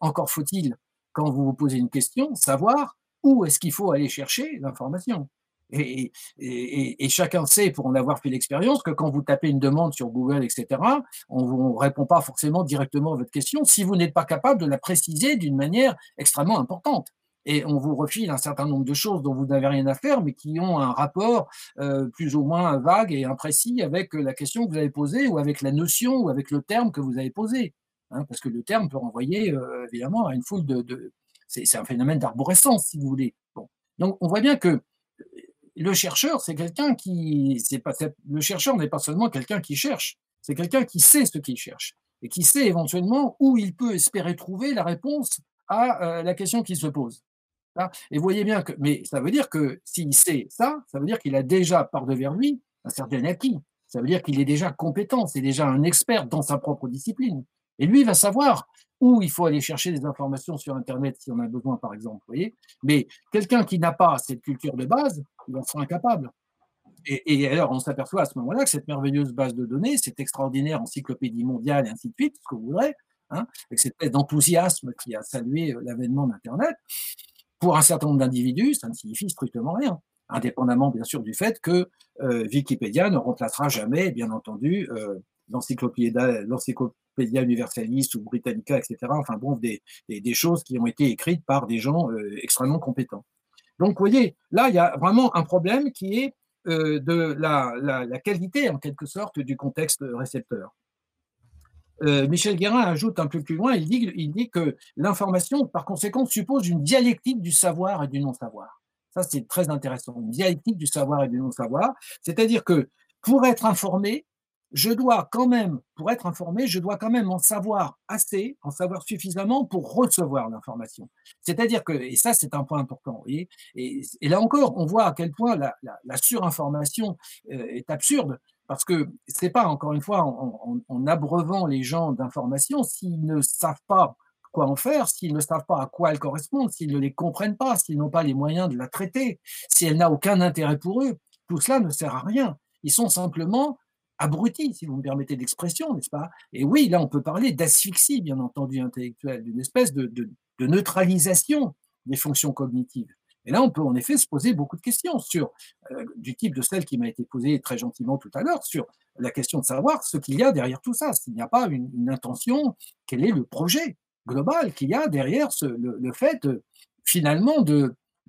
encore faut-il quand vous vous posez une question savoir où est-ce qu'il faut aller chercher l'information. Et, chacun sait, pour en avoir fait l'expérience, que quand vous tapez une demande sur Google, etc., on ne répond pas forcément directement à votre question si vous n'êtes pas capable de la préciser d'une manière extrêmement importante et on vous refile un certain nombre de choses dont vous n'avez rien à faire, mais qui ont un rapport euh, plus ou moins vague et imprécis avec la question que vous avez posée, ou avec la notion, ou avec le terme que vous avez posé. Hein, parce que le terme peut renvoyer euh, évidemment à une foule de. c'est un phénomène d'arborescence, si vous voulez. Donc on voit bien que le chercheur, c'est quelqu'un qui. c'est Pas, le chercheur n'est pas seulement quelqu'un qui cherche, c'est quelqu'un qui sait ce qu'il cherche et qui sait éventuellement où il peut espérer trouver la réponse à euh, la question qui se pose. Et vous voyez bien que, mais ça veut dire que s'il sait ça, ça veut dire qu'il a déjà par devers lui un certain acquis. Ça veut dire qu'il est déjà compétent, c'est déjà un expert dans sa propre discipline. Et lui va savoir où il faut aller chercher des informations sur Internet si on a besoin, par exemple. Voyez Mais quelqu'un qui n'a pas cette culture de base, il en sera incapable. Et, et alors, on s'aperçoit à ce moment-là que cette merveilleuse base de données, cette extraordinaire encyclopédie mondiale et ainsi de suite, ce que vous voudrez, hein, avec cette espèce d'enthousiasme qui a salué euh, l'avènement d'Internet, pour un certain nombre d'individus, ça ne signifie strictement rien, indépendamment bien sûr du fait que euh, Wikipédia ne remplacera jamais, bien entendu, euh, l'encyclopédia universaliste ou Britannica, etc. Enfin bon, des, choses qui ont été écrites par des gens euh, extrêmement compétents. Donc, vous voyez, là, il y a vraiment un problème qui est euh, de la, qualité, en quelque sorte, du contexte récepteur. Euh, Michel Guérin ajoute un peu plus loin, il dit, il dit que l'information, par conséquent, suppose une dialectique du savoir et du non-savoir. Ça, c'est très intéressant. Une dialectique du savoir et du non-savoir. C'est-à-dire que pour être informé, je dois quand même, pour être informé, je dois quand même en savoir assez, en savoir suffisamment pour recevoir l'information. C'est-à-dire que, et ça c'est un point important, et, et, là encore, on voit à quel point la, surinformation euh, est absurde, parce que c'est pas, encore une fois, en, en, abreuvant les gens d'informations, s'ils ne savent pas quoi en faire, s'ils ne savent pas à quoi elle correspond, s'ils ne les comprennent pas, s'ils n'ont pas les moyens de la traiter, si elle n'a aucun intérêt pour eux, tout cela ne sert à rien. Ils sont simplement abrutis, si vous me permettez l'expression, n'est-ce pas? Et oui, là, on peut parler d'asphyxie, bien entendu, intellectuelle, d'une espèce de, de, neutralisation des fonctions cognitives. Et là, on peut en effet se poser beaucoup de questions sur, euh, du type de celle qui m'a été posée très gentiment tout à l'heure, sur la question de savoir ce qu'il y a derrière tout ça, s'il n'y a pas une, intention, quel est le projet global qu'il y a derrière le, fait de, finalement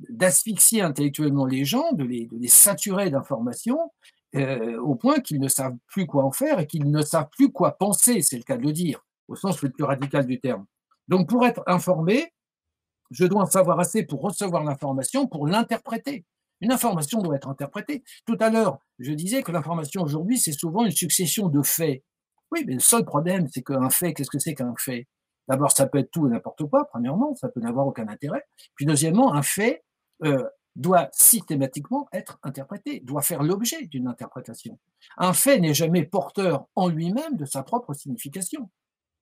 d'asphyxier intellectuellement les gens, de les, de les saturer d'informations, euh, au point qu'ils ne savent plus quoi en faire et qu'ils ne savent plus quoi penser, c'est le cas de le dire, au sens le plus radical du terme. Donc pour être informé, je dois en savoir assez pour recevoir l'information, pour l'interpréter. Une information doit être interprétée. Tout à l'heure, je disais que l'information aujourd'hui, c'est souvent une succession de faits. Oui, mais le seul problème, c'est qu'un fait, qu'est-ce que c'est qu'un fait? D'abord, ça peut être tout et n'importe quoi, premièrement, ça peut n'avoir aucun intérêt. Puis deuxièmement, un fait euh, doit systématiquement être interprété, doit faire l'objet d'une interprétation. Un fait n'est jamais porteur en lui-même de sa propre signification.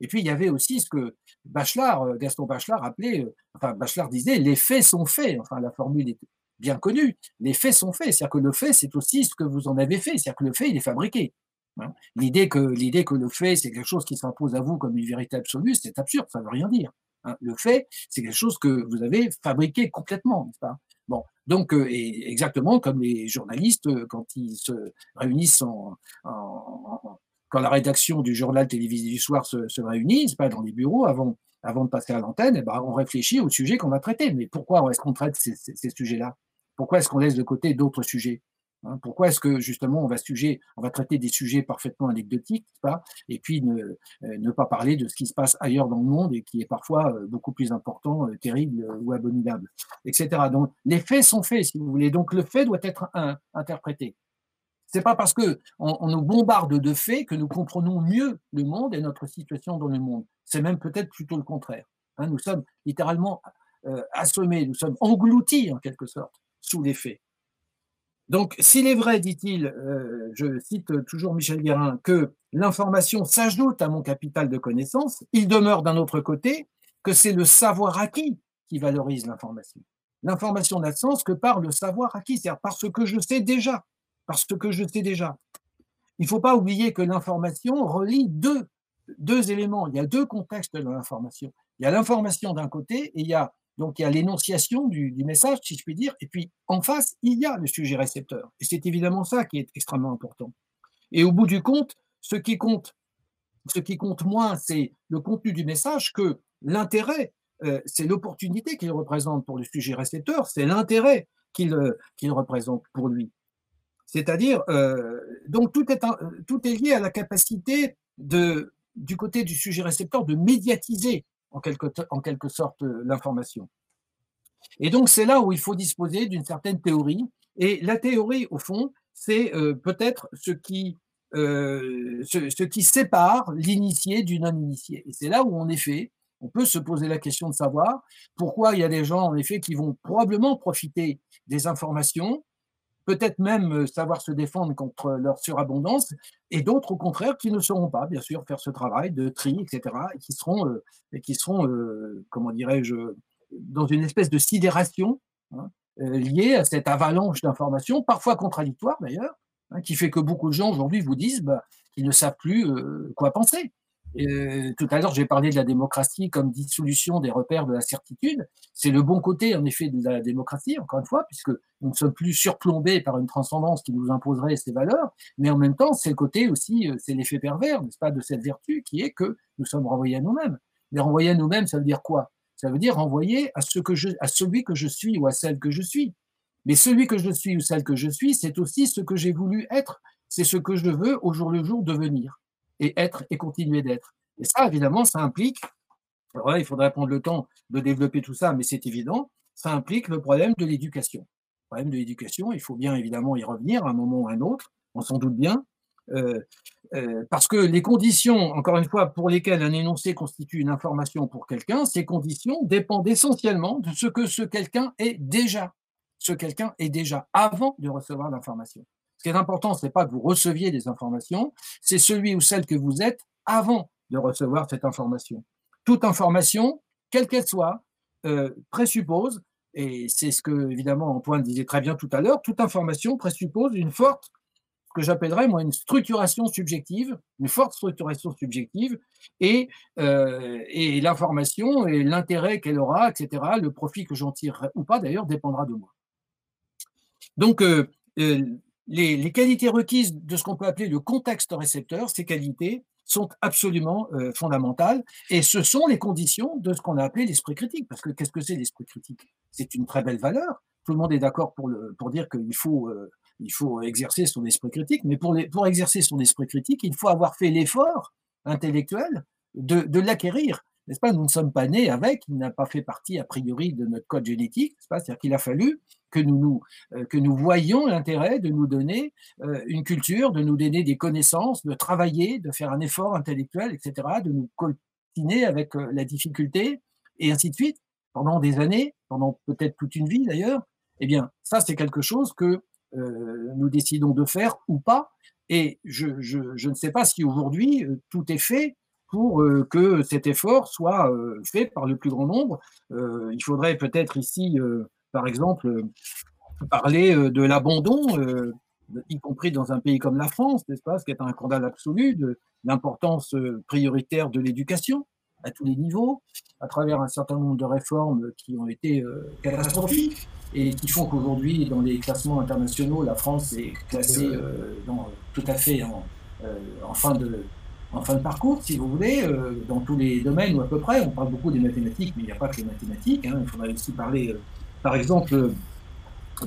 Et puis, il y avait aussi ce que Bachelard, euh, Gaston Bachelard appelait, euh, enfin, Bachelard disait, les faits sont faits. Enfin, la formule est bien connue. Les faits sont faits. C'est-à-dire que le fait, c'est aussi ce que vous en avez fait. C'est-à-dire que le fait, il est fabriqué. Hein. L'idée que, l'idée que le fait, c'est quelque chose qui s'impose à vous comme une vérité absolue, c'est absurde. Ça ne veut rien dire. Hein. Le fait, c'est quelque chose que vous avez fabriqué complètement, n'est-ce pas? Donc exactement comme les journalistes quand ils se réunissent en, quand la rédaction du journal télévisé du soir se, réunit, pas dans les bureaux avant, de passer à l'antenne, eh ben, on réfléchit au sujet qu'on va traiter. Mais pourquoi est-ce qu'on traite ces, sujets-là? Pourquoi est-ce qu'on laisse de côté d'autres sujets? Pourquoi est-ce que justement on va, traiter des sujets parfaitement anecdotiques, et puis ne, euh, ne, pas parler de ce qui se passe ailleurs dans le monde et qui est parfois euh, beaucoup plus important, euh, terrible ou abominable, etc. Donc les faits sont faits, si vous voulez. Donc le fait doit être un, interprété. C'est pas parce que on, nous bombarde de faits que nous comprenons mieux le monde et notre situation dans le monde. C'est même peut-être plutôt le contraire. Hein. nous sommes littéralement assommés, nous sommes engloutis en quelque sorte sous les faits. Donc, s'il est vrai, dit-il, euh, je cite toujours Michel Guérin, que l'information s'ajoute à mon capital de connaissances, il demeure d'un autre côté que c'est le savoir acquis qui valorise l'information. L'information n'a de sens que par le savoir acquis, c'est-à-dire par ce que je sais déjà, parce que je sais déjà. Il ne faut pas oublier que l'information relie deux, deux éléments. Il y a deux contextes dans l'information. Il y a l'information d'un côté et il y a donc il y a l'énonciation du, message, si je puis dire, et puis en face, il y a le sujet récepteur. Et c'est évidemment ça qui est extrêmement important. Et au bout du compte, ce qui compte, ce qui compte moins, c'est le contenu du message que l'intérêt, euh, c'est l'opportunité qu'il représente pour le sujet récepteur, c'est l'intérêt qu'il euh, représente pour lui. C'est-à-dire, euh, donc tout est, tout est lié à la capacité de, du côté du sujet récepteur de médiatiser en quelque, en quelque sorte euh, l'information. Et donc c'est là où il faut disposer d'une certaine théorie. Et la théorie, au fond, c'est euh, peut-être ce euh, ce, qui sépare l'initié du non-initié. Et c'est là où, en effet, on peut se poser la question de savoir pourquoi il y a des gens, en effet, qui vont probablement profiter des informations peut-être même euh, savoir se défendre contre leur surabondance, et d'autres, au contraire, qui ne sauront pas, bien sûr, faire ce travail de tri, etc., et qui seront, euh, euh, comment dirais-je, dans une espèce de sidération hein, liée à cette avalanche d'informations, parfois contradictoires d'ailleurs, hein, qui fait que beaucoup de gens aujourd'hui vous disent bah, qu'ils ne savent plus quoi penser. Euh, tout à l'heure, j'ai parlé de la démocratie comme dissolution des repères de la certitude. C'est le bon côté, en effet, de la démocratie, encore une fois, puisque nous ne sommes plus surplombés par une transcendance qui nous imposerait ces valeurs, mais en même temps, c'est le côté aussi, euh, c'est l'effet pervers, n'est-ce pas, de cette vertu qui est que nous sommes renvoyés à nous-mêmes. Mais renvoyer à nous-mêmes, ça veut dire quoi? Ça veut dire renvoyer à, ce que je, à celui que je suis ou à celle que je suis. Mais celui que je suis ou celle que je suis, c'est aussi ce que j'ai voulu être. C'est ce que je veux au jour le jour devenir et être et continuer d'être. Et ça, évidemment, ça implique, alors là, il faudrait prendre le temps de développer tout ça, mais c'est évident, ça implique le problème de l'éducation. Le problème de l'éducation, il faut bien évidemment y revenir à un moment ou à un autre, on s'en doute bien, euh, euh, parce que les conditions, encore une fois, pour lesquelles un énoncé constitue une information pour quelqu'un, ces conditions dépendent essentiellement de ce que ce quelqu'un est déjà. Ce quelqu'un est déjà avant de recevoir l'information. Ce qui est important, ce n'est pas que vous receviez des informations, c'est celui ou celle que vous êtes avant de recevoir cette information. Toute information, quelle qu'elle soit, euh, présuppose, et c'est ce que évidemment Antoine disait très bien tout à l'heure, toute information présuppose une forte, ce que j'appellerais moi une structuration subjective, une forte structuration subjective, et, euh, l'information et l'intérêt qu'elle aura, etc., le profit que j'en tirerai ou pas d'ailleurs dépendra de moi. Donc, euh, les, qualités requises de ce qu'on peut appeler le contexte récepteur, ces qualités sont absolument euh, fondamentales et ce sont les conditions de ce qu'on a appelé l'esprit critique. Parce que qu'est-ce que c'est l'esprit critique? C'est une très belle valeur. Tout le monde est d'accord pour, dire qu'il faut, euh, faut exercer son esprit critique, mais pour, exercer son esprit critique, il faut avoir fait l'effort intellectuel de, de l'acquérir n'est-ce pas? Nous ne sommes pas nés avec, il n'a pas fait partie a priori de notre code génétique, C'est-à-dire qu'il a fallu que nous, euh, que nous voyions l'intérêt de nous donner euh, une culture, de nous donner des connaissances, de travailler, de faire un effort intellectuel, etc., de nous coltiner avec euh, la difficulté, et ainsi de suite, pendant des années, pendant peut-être toute une vie d'ailleurs. Eh bien, ça, c'est quelque chose que nous décidons de faire ou pas. Et je, je ne sais pas si aujourd'hui tout est fait pour que cet effort soit fait par le plus grand nombre. il faudrait peut-être ici par exemple, euh, parler euh, de l'abandon, euh, y compris dans un pays comme la France, n'est-ce pas, ce qui est un scandale absolu, de l'importance prioritaire de l'éducation à tous les niveaux, à travers un certain nombre de réformes qui ont été catastrophiques. et qui font qu'aujourd'hui, dans les classements internationaux, la France est classée tout à fait en, fin de, parcours, si vous voulez, dans tous les domaines ou à peu près. On parle beaucoup des mathématiques, mais il n'y a pas que les mathématiques. Hein. Il faudrait aussi parler, par exemple,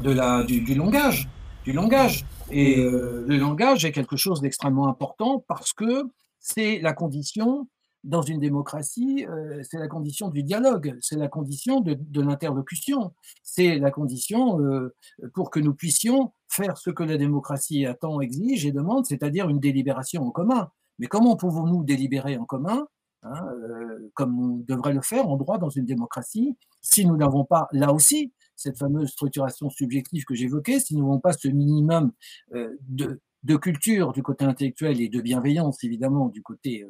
de la, du, langage. Du langage. Et le langage est quelque chose d'extrêmement important parce que c'est la condition dans une démocratie, euh, c'est la condition du dialogue, c'est la condition de, l'interlocution, c'est la condition euh, pour que nous puissions faire ce que la démocratie attend, exige et demande, c'est-à-dire une délibération en commun. Mais comment pouvons-nous délibérer en commun, hein, euh, comme on devrait le faire en droit dans une démocratie, si nous n'avons pas, là aussi, cette fameuse structuration subjective que j'évoquais, si nous n'avons pas ce minimum de, de, culture du côté intellectuel et de bienveillance, évidemment, du côté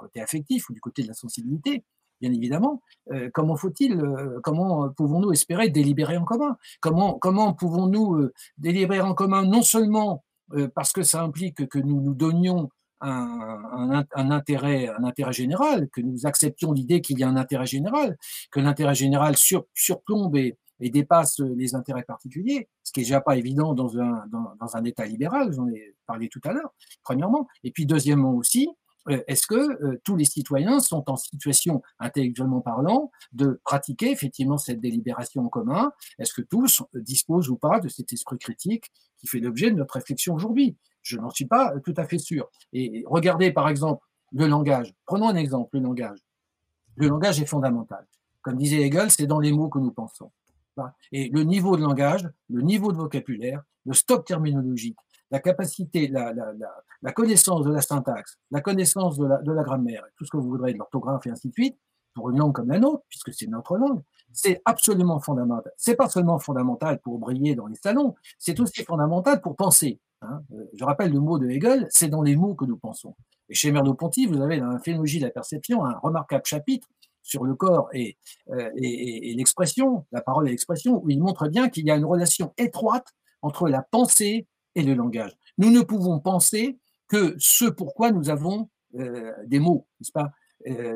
côté affectif ou du côté de la sensibilité, bien évidemment. Euh, comment faut-il, euh, comment pouvons-nous espérer délibérer en commun? Comment, comment pouvons-nous euh, délibérer en commun non seulement parce que ça implique que nous nous donnions un, intérêt, général, que nous acceptions l'idée qu'il y a un intérêt général, que l'intérêt général sur, surplombe et, dépasse les intérêts particuliers, ce qui n'est déjà pas évident dans un, dans, dans un État libéral, j'en ai parlé tout à l'heure, premièrement. Et puis deuxièmement aussi, euh, est-ce que euh, tous les citoyens sont en situation, intellectuellement parlant, de pratiquer effectivement cette délibération en commun? Est-ce que tous disposent ou pas de cet esprit critique qui fait l'objet de notre réflexion aujourd'hui? Je n'en suis pas tout à fait sûr. Et regardez par exemple le langage. Prenons un exemple, le langage. Le langage est fondamental. Comme disait Hegel, c'est dans les mots que nous pensons. Et le niveau de langage, le niveau de vocabulaire, le stock terminologique, la capacité, la, connaissance de la syntaxe, la connaissance de la, de la grammaire, tout ce que vous voudrez, de l'orthographe et ainsi de suite, pour une langue comme la nôtre, puisque c'est notre langue, c'est absolument fondamental. C'est pas seulement fondamental pour briller dans les salons, c'est aussi fondamental pour penser. Hein. Euh, je rappelle le mot de Hegel, c'est dans les mots que nous pensons. Et chez Merleau-Ponty, vous avez dans la phénologie de la perception un remarquable chapitre sur le corps et, euh, et, l'expression, la parole et l'expression, où il montre bien qu'il y a une relation étroite entre la pensée et le langage. Nous ne pouvons penser que ce pourquoi nous avons euh, des mots, n'est-ce pas?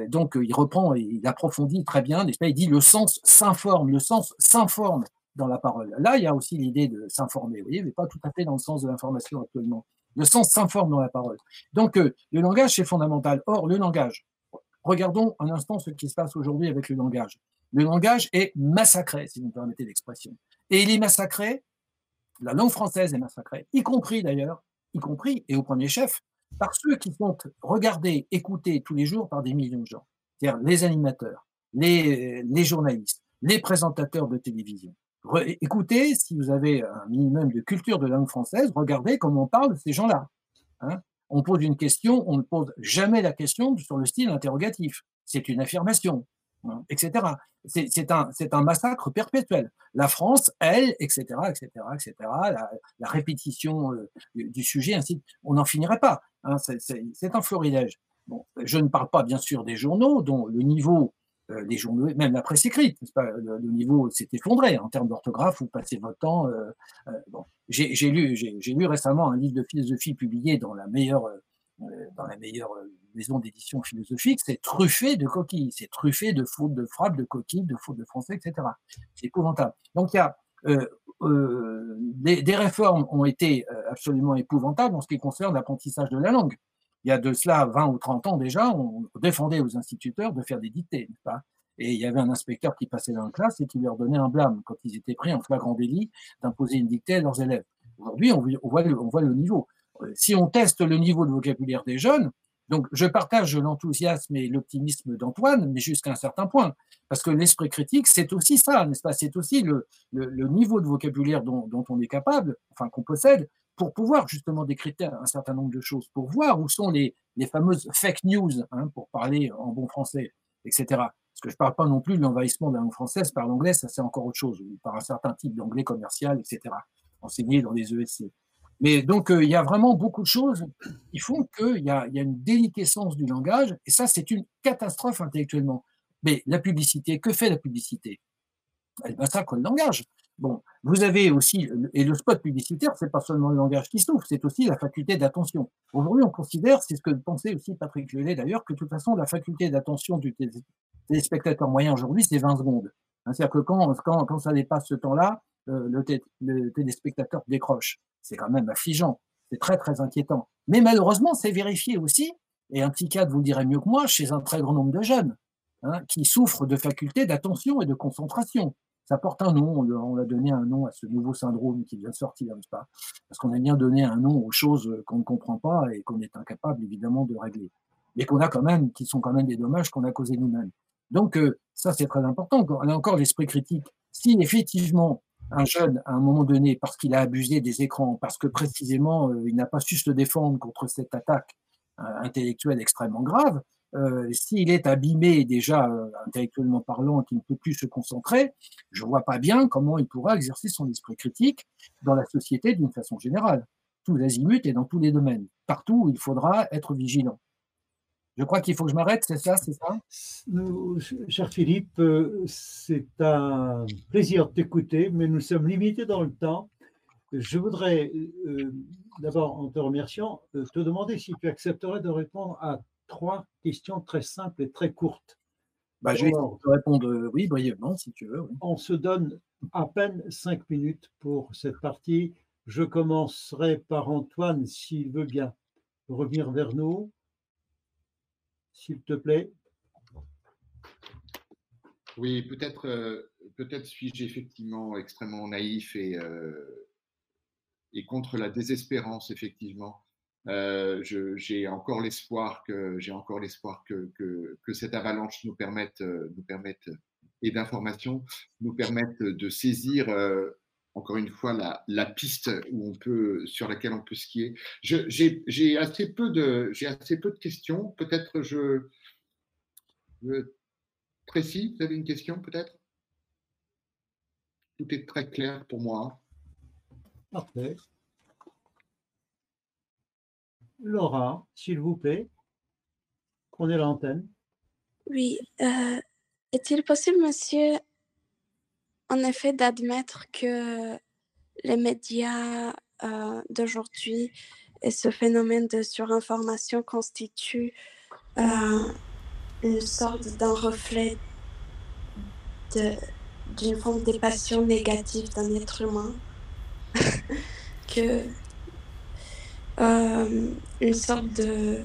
Donc il reprend et il approfondit très bien, n'est-ce pas? Il dit le sens s'informe, le sens s'informe dans la parole. Là, il y a aussi l'idée de s'informer, vous voyez, mais pas tout à fait dans le sens de l'information actuellement. Le sens s'informe dans la parole. Donc euh, le langage, c'est fondamental. Or, le langage, regardons un instant ce qui se passe aujourd'hui avec le langage. Le langage est massacré, si vous me permettez l'expression. Et il est massacré la langue française est massacrée, y compris d'ailleurs, y compris et au premier chef, par ceux qui sont regardés, écoutés tous les jours par des millions de gens. C'est-à-dire les animateurs, les, les, journalistes, les présentateurs de télévision. Écoutez, si vous avez un minimum de culture de langue française, regardez comment on parle de ces gens-là. Hein. on pose une question, on ne pose jamais la question sur le style interrogatif. C'est une affirmation. Hein, etc. C'est un, massacre perpétuel. La France, elle, etc., etc., etc., la, répétition euh, du, sujet, ainsi, on n'en finirait pas. Hein, c'est un florilège. Je ne parle pas, bien sûr, des journaux, dont le niveau euh, des journaux, même la presse écrite, pas, le, niveau s'est effondré en termes d'orthographe, vous passez votre temps. Euh, bon. J'ai lu, lu récemment un livre de philosophie publié dans la meilleure euh, dans la meilleure euh, maison d'édition philosophique, c'est truffé de coquilles, c'est truffé de fautes de frappes, de coquilles, de fautes de français, etc. C'est épouvantable. Donc il y a euh, euh, des, des, réformes ont été absolument épouvantables en ce qui concerne l'apprentissage de la langue. Il y a de cela 20 ou 30 ans déjà, on défendait aux instituteurs de faire des dictées, pas? Et il y avait un inspecteur qui passait dans la classe et qui leur donnait un blâme quand ils étaient pris en flagrant délit d'imposer une dictée à leurs élèves. Aujourd'hui, on, voit le, niveau si on teste le niveau de vocabulaire des jeunes, donc je partage l'enthousiasme et l'optimisme d'Antoine, mais jusqu'à un certain point. Parce que l'esprit critique, c'est aussi ça, n'est-ce pas? C'est aussi le, le, niveau de vocabulaire dont, dont, on est capable, enfin qu'on possède, pour pouvoir justement décrypter un certain nombre de choses, pour voir où sont les, les fameuses fake news, hein, pour parler en bon français, etc. Parce que je ne parle pas non plus de l'envahissement de la langue française par l'anglais, ça c'est encore autre chose, ou par un certain type d'anglais commercial, etc., enseigné dans les ESC. Mais donc, euh, il y a vraiment beaucoup de choses qui font qu'il y, y a, une déliquescence du langage, et ça, c'est une catastrophe intellectuellement. Mais la publicité, que fait la publicité? Elle massacre le langage. Bon, vous avez aussi, et le spot publicitaire, c'est pas seulement le langage qui souffre, c'est aussi la faculté d'attention. Aujourd'hui, on considère, c'est ce que pensait aussi Patrick Lelay d'ailleurs, que de toute façon, la faculté d'attention du téléspectateur moyen aujourd'hui, c'est 20 secondes. Hein, c'est-à-dire que quand, quand, ça dépasse ce temps-là, euh, le, le, téléspectateur décroche. C'est quand même affligeant. C'est très, très inquiétant. Mais malheureusement, c'est vérifié aussi, et un psychiatre vous le dirait mieux que moi, chez un très grand nombre de jeunes hein, qui souffrent de facultés d'attention et de concentration. Ça porte un nom, on a donné un nom à ce nouveau syndrome qui vient de sortir, n'est-ce pas? Parce qu'on a bien donné un nom aux choses qu'on ne comprend pas et qu'on est incapable évidemment de régler. Mais qu'on a quand même, qui sont quand même des dommages qu'on a causés nous-mêmes. Donc euh, ça c'est très important. On a encore l'esprit critique. Si effectivement un jeune, à un moment donné, parce qu'il a abusé des écrans, parce que précisément euh, il n'a pas su se défendre contre cette attaque euh, intellectuelle extrêmement grave, euh, s'il est abîmé déjà euh, intellectuellement parlant et qu'il ne peut plus se concentrer, je ne vois pas bien comment il pourra exercer son esprit critique dans la société d'une façon générale, tous azimuts et dans tous les domaines. Partout où il faudra être vigilant. Je crois qu'il faut que je m'arrête, c'est ça, c'est ça? Cher Philippe, euh, c'est un plaisir de t'écouter, mais nous sommes limités dans le temps. Je voudrais d'abord, en te remerciant, te demander si tu accepterais de répondre à trois questions très simples et très courtes. Bah, je vais te répondre euh, oui, brièvement, si tu veux. On se donne à peine cinq minutes pour cette partie. Je commencerai par Antoine, s'il veut bien revenir vers nous. S'il te plaît. Oui, peut-être euh, peut-être suis-je effectivement extrêmement naïf et, euh, et contre la désespérance, effectivement. Euh, j'ai encore l'espoir que j'ai encore l'espoir que, que, cette avalanche nous permette, euh, nous permette et d'informations nous permette de saisir euh, encore une fois la, la, piste où on peut sur laquelle on peut skier. J'ai assez peu de j'ai assez peu de questions. Peut-être je, je précis. Vous avez une question peut-être? Tout est très clair pour moi. Parfait. Laura, s'il vous plaît, prenez l'antenne. Oui. Euh, est-il possible, monsieur, en effet, d'admettre que les médias euh, d'aujourd'hui et ce phénomène de surinformation constituent euh, une sorte d'un reflet d'une forme des passions négatives d'un être humain? Que euh, une sorte de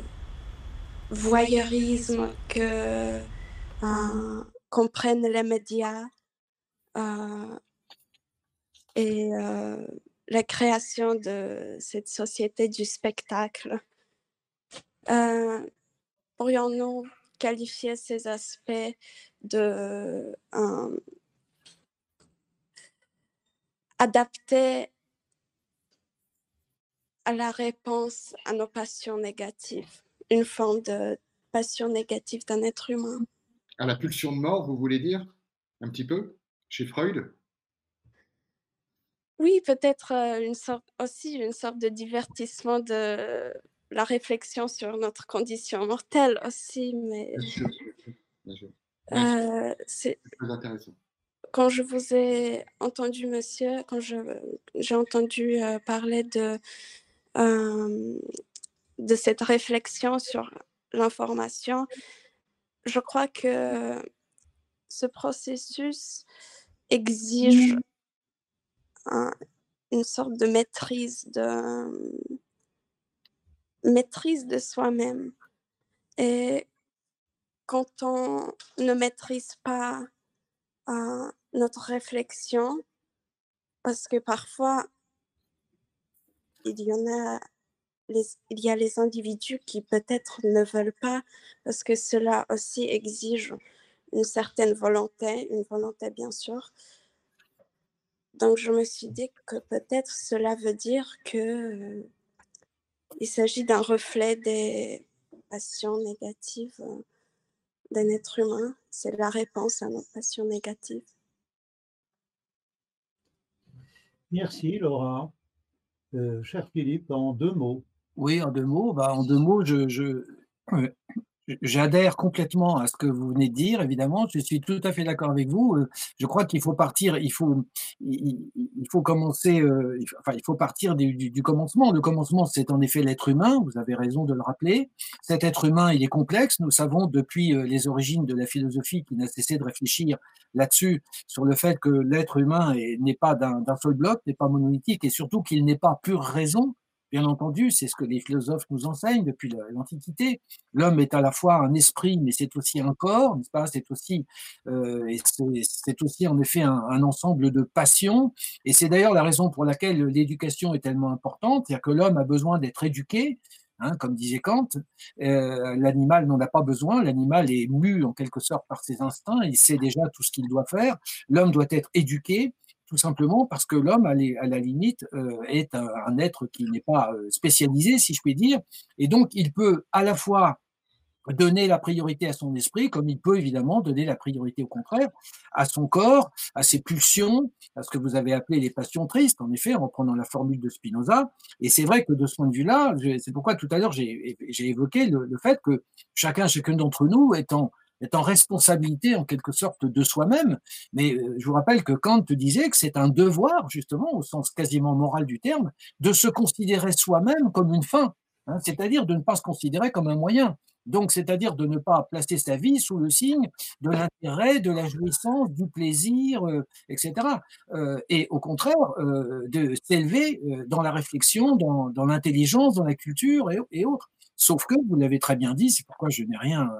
voyeurisme que euh, comprennent les médias euh, et la création de cette société du spectacle. Pourrions-nous qualifier ces aspects de adapter à la réponse à nos passions négatives, une forme de passion négative d'un être humain. À la pulsion de mort, vous voulez dire Un petit peu Chez Freud? Oui, peut-être euh, une sorte, aussi une sorte de divertissement de la réflexion sur notre condition mortelle aussi, mais... Euh, c'est intéressant. quand je vous ai entendu, monsieur, quand j'ai entendu euh, parler de de cette réflexion sur l'information, je crois que ce processus exige une sorte de maîtrise de maîtrise de soi-même. Et quand on ne maîtrise pas euh, notre réflexion, parce que parfois il y en a les, il y a les individus qui peut-être ne veulent pas parce que cela aussi exige une certaine volonté, une volonté bien sûr. Donc je me suis dit que peut-être cela veut dire que euh, il s'agit d'un reflet des passions négatives euh, d'un être humain. C'est la réponse à nos passions négatives. Merci Laura. Euh, cher Philippe, en deux mots. Oui, en deux mots. Bah, en deux mots, je, je, J'adhère complètement à ce que vous venez de dire, évidemment. Je suis tout à fait d'accord avec vous. Euh, je crois qu'il faut partir, il faut, il, faut commencer, euh, enfin, il faut partir du, du, commencement. Le commencement, c'est en effet l'être humain. Vous avez raison de le rappeler. Cet être humain, il est complexe. Nous savons depuis euh, les origines de la philosophie qui n'a cessé de réfléchir là-dessus, sur le fait que l'être humain n'est pas d'un seul bloc, n'est pas monolithique et surtout qu'il n'est pas pure raison Bien entendu, c'est ce que les philosophes nous enseignent depuis l'Antiquité. L'homme est à la fois un esprit, mais c'est aussi un corps, n'est-ce pas? C'est aussi, euh, c'est aussi en effet un, ensemble de passions. Et c'est d'ailleurs la raison pour laquelle l'éducation est tellement importante, c'est-à-dire que l'homme a besoin d'être éduqué. Hein, comme disait Kant, euh, l'animal n'en a pas besoin, l'animal est mu en quelque sorte par ses instincts, il sait déjà tout ce qu'il doit faire, l'homme doit être éduqué, tout simplement parce que l'homme, à, la limite, euh, est un, être qui n'est pas euh, spécialisé, si je puis dire, et donc il peut à la fois donner la priorité à son esprit, comme il peut évidemment donner la priorité au contraire à son corps, à ses pulsions, à ce que vous avez appelé les passions tristes, en effet, en reprenant la formule de Spinoza. Et c'est vrai que de ce point de vue-là, c'est pourquoi tout à l'heure j'ai évoqué le, le, fait que chacun, chacun d'entre nous étant est en responsabilité en quelque sorte de soi-même. Mais euh, je vous rappelle que Kant disait que c'est un devoir, justement, au sens quasiment moral du terme, de se considérer soi-même comme une fin, hein, c'est-à-dire de ne pas se considérer comme un moyen. Donc, c'est-à-dire de ne pas placer sa vie sous le signe de l'intérêt, de la jouissance, du plaisir, euh, etc. Euh, et au contraire, de s'élever dans la réflexion, dans, dans l'intelligence, dans la culture et, et autres. Sauf que, vous l'avez très bien dit, c'est pourquoi je n'ai rien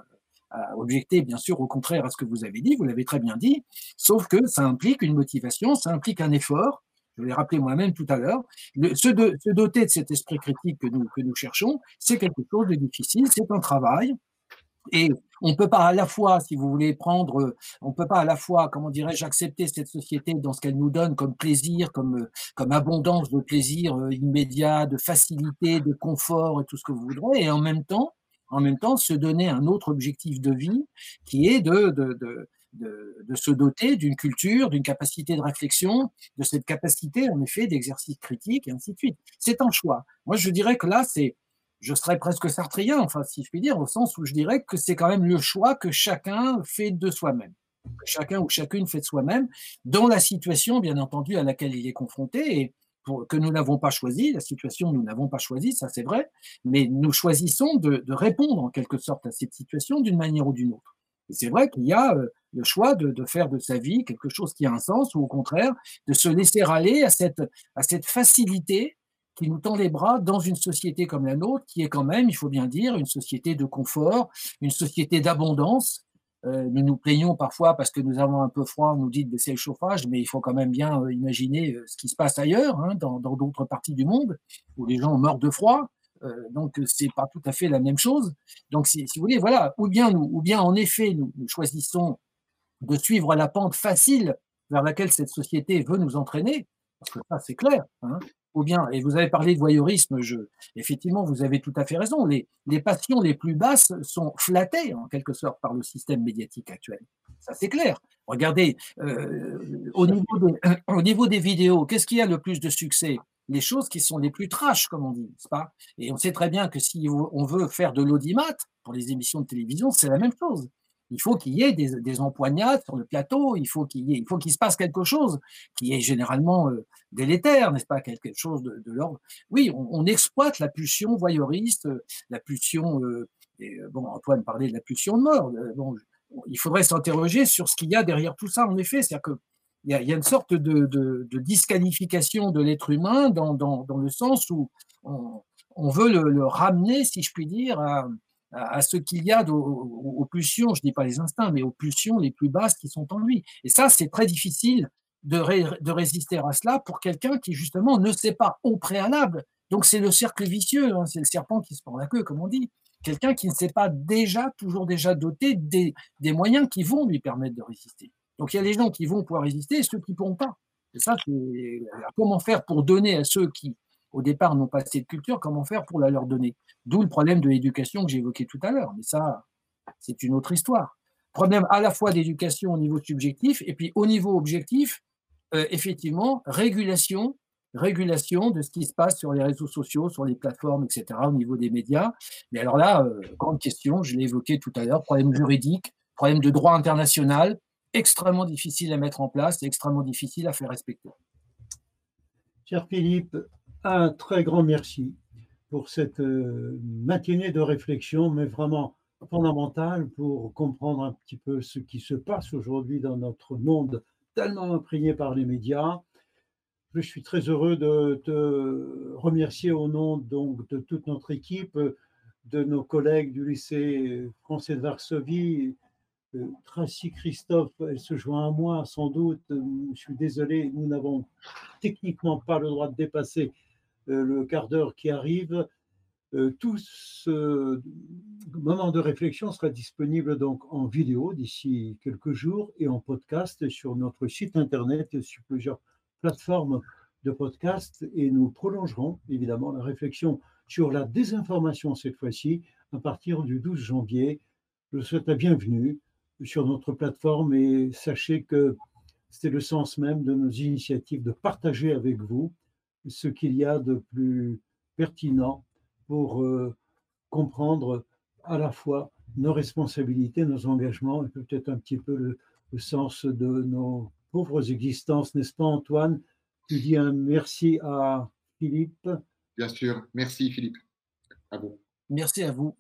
à objecter, bien sûr, au contraire à ce que vous avez dit, vous l'avez très bien dit, sauf que ça implique une motivation, ça implique un effort, je l'ai rappelé moi-même tout à l'heure, se, doter de cet esprit critique que nous, que nous cherchons, c'est quelque chose de difficile, c'est un travail, et on ne peut pas à la fois, si vous voulez prendre, on peut pas à la fois, comment dirais-je, accepter cette société dans ce qu'elle nous donne comme plaisir, comme, comme abondance de plaisir euh, immédiat, de facilité, de confort et tout ce que vous voudrez, et en même temps, en même temps se donner un autre objectif de vie qui est de, se doter d'une culture, d'une capacité de réflexion, de cette capacité en effet d'exercice critique et ainsi de suite. C'est un choix. Moi, je dirais que là, c'est, je serais presque sartrien, enfin, si je puis dire, au sens où je dirais que c'est quand même le choix que chacun fait de soi-même. Chacun ou chacune fait de soi-même dans la situation, bien entendu, à laquelle il est confronté. Que nous n'avons pas choisi, la situation nous n'avons pas choisi, ça c'est vrai, mais nous choisissons de, répondre en quelque sorte à cette situation d'une manière ou d'une autre. Et c'est vrai qu'il y a euh, le choix de, faire de sa vie quelque chose qui a un sens, ou au contraire, de se laisser aller à cette, facilité qui nous tend les bras dans une société comme la nôtre, qui est quand même, il faut bien dire, une société de confort, une société d'abondance, nous nous plaignons parfois parce que nous avons un peu froid, on nous dit de baisser le chauffage, mais il faut quand même bien euh, imaginer euh, ce qui se passe ailleurs, hein, dans d'autres parties du monde, où les gens meurent de froid. donc c'est pas tout à fait la même chose. Donc si, vous voulez, voilà, ou bien nous, ou bien en effet nous, choisissons de suivre la pente facile vers laquelle cette société veut nous entraîner, parce que ça c'est clair. Hein, ou bien, et vous avez parlé de voyeurisme, je, effectivement, vous avez tout à fait raison, les, passions les plus basses sont flattées, en quelque sorte, par le système médiatique actuel. Ça, c'est clair. Regardez, euh, au, niveau des, vidéos, qu'est-ce qui a le plus de succès? Les choses qui sont les plus trash, comme on dit, pas? Et on sait très bien que si on veut faire de l'audimat pour les émissions de télévision, c'est la même chose il faut qu'il y ait des, des, empoignades sur le plateau, il faut qu'il il faut qu'il se passe quelque chose qui est généralement euh, délétère, n'est-ce pas, quelque chose de, l'ordre. Oui, on, exploite la pulsion voyeuriste, euh, la pulsion. Euh, bon, Antoine parlait de la pulsion de mort. bon, il faudrait s'interroger sur ce qu'il y a derrière tout ça. En effet, c'est-à-dire que il y, a, une sorte de, disqualification de l'être humain dans, le sens où on, on veut le, le, ramener, si je puis dire, à, à ce qu'il y a aux, pulsions, je ne dis pas les instincts, mais aux pulsions les plus basses qui sont en lui. Et ça, c'est très difficile de, résister à cela pour quelqu'un qui, justement, ne sait pas au préalable. Donc, c'est le cercle vicieux, hein, c'est le serpent qui se prend la queue, comme on dit. Quelqu'un qui ne s'est pas déjà, toujours déjà doté des, des, moyens qui vont lui permettre de résister. Donc, il y a les gens qui vont pouvoir résister et ceux qui ne pourront pas. Et ça, c'est comment faire pour donner à ceux qui, au départ, n'ont pas assez de culture, comment faire pour la leur donner? D'où le problème de l'éducation que évoqué tout à l'heure. Mais ça, c'est une autre histoire. Problème à la fois d'éducation au niveau subjectif et puis au niveau objectif, euh, effectivement, régulation régulation de ce qui se passe sur les réseaux sociaux, sur les plateformes, etc., au niveau des médias. Mais alors là, euh, grande question, je l'ai évoqué tout à l'heure, problème juridique, problème de droit international, extrêmement difficile à mettre en place et extrêmement difficile à faire respecter. Cher Philippe, un très grand merci pour cette euh, matinée de réflexion, mais vraiment fondamentale pour comprendre un petit peu ce qui se passe aujourd'hui dans notre monde tellement imprégné par les médias. Je suis très heureux de te remercier au nom donc de toute notre équipe, de nos collègues du lycée français de Varsovie. Euh, Tracy Christophe, elle se joint à moi sans doute. Je suis désolé, nous n'avons techniquement pas le droit de dépasser euh, le quart d'heure qui arrive. Euh, tout ce moment de réflexion sera disponible donc en vidéo d'ici quelques jours et en podcast sur notre site internet et sur plusieurs plateformes de podcast et nous prolongerons évidemment la réflexion sur la désinformation cette fois-ci à partir du 12 janvier. Je vous souhaite la bienvenue sur notre plateforme et sachez que c'est le sens même de nos initiatives de partager avec vous ce qu'il y a de plus pertinent pour euh, comprendre à la fois nos responsabilités, nos engagements et peut-être un petit peu le, sens de nos pauvres existences, n'est-ce pas Antoine? Tu dis un merci à Philippe. Bien sûr, merci Philippe. À vous. Merci à vous.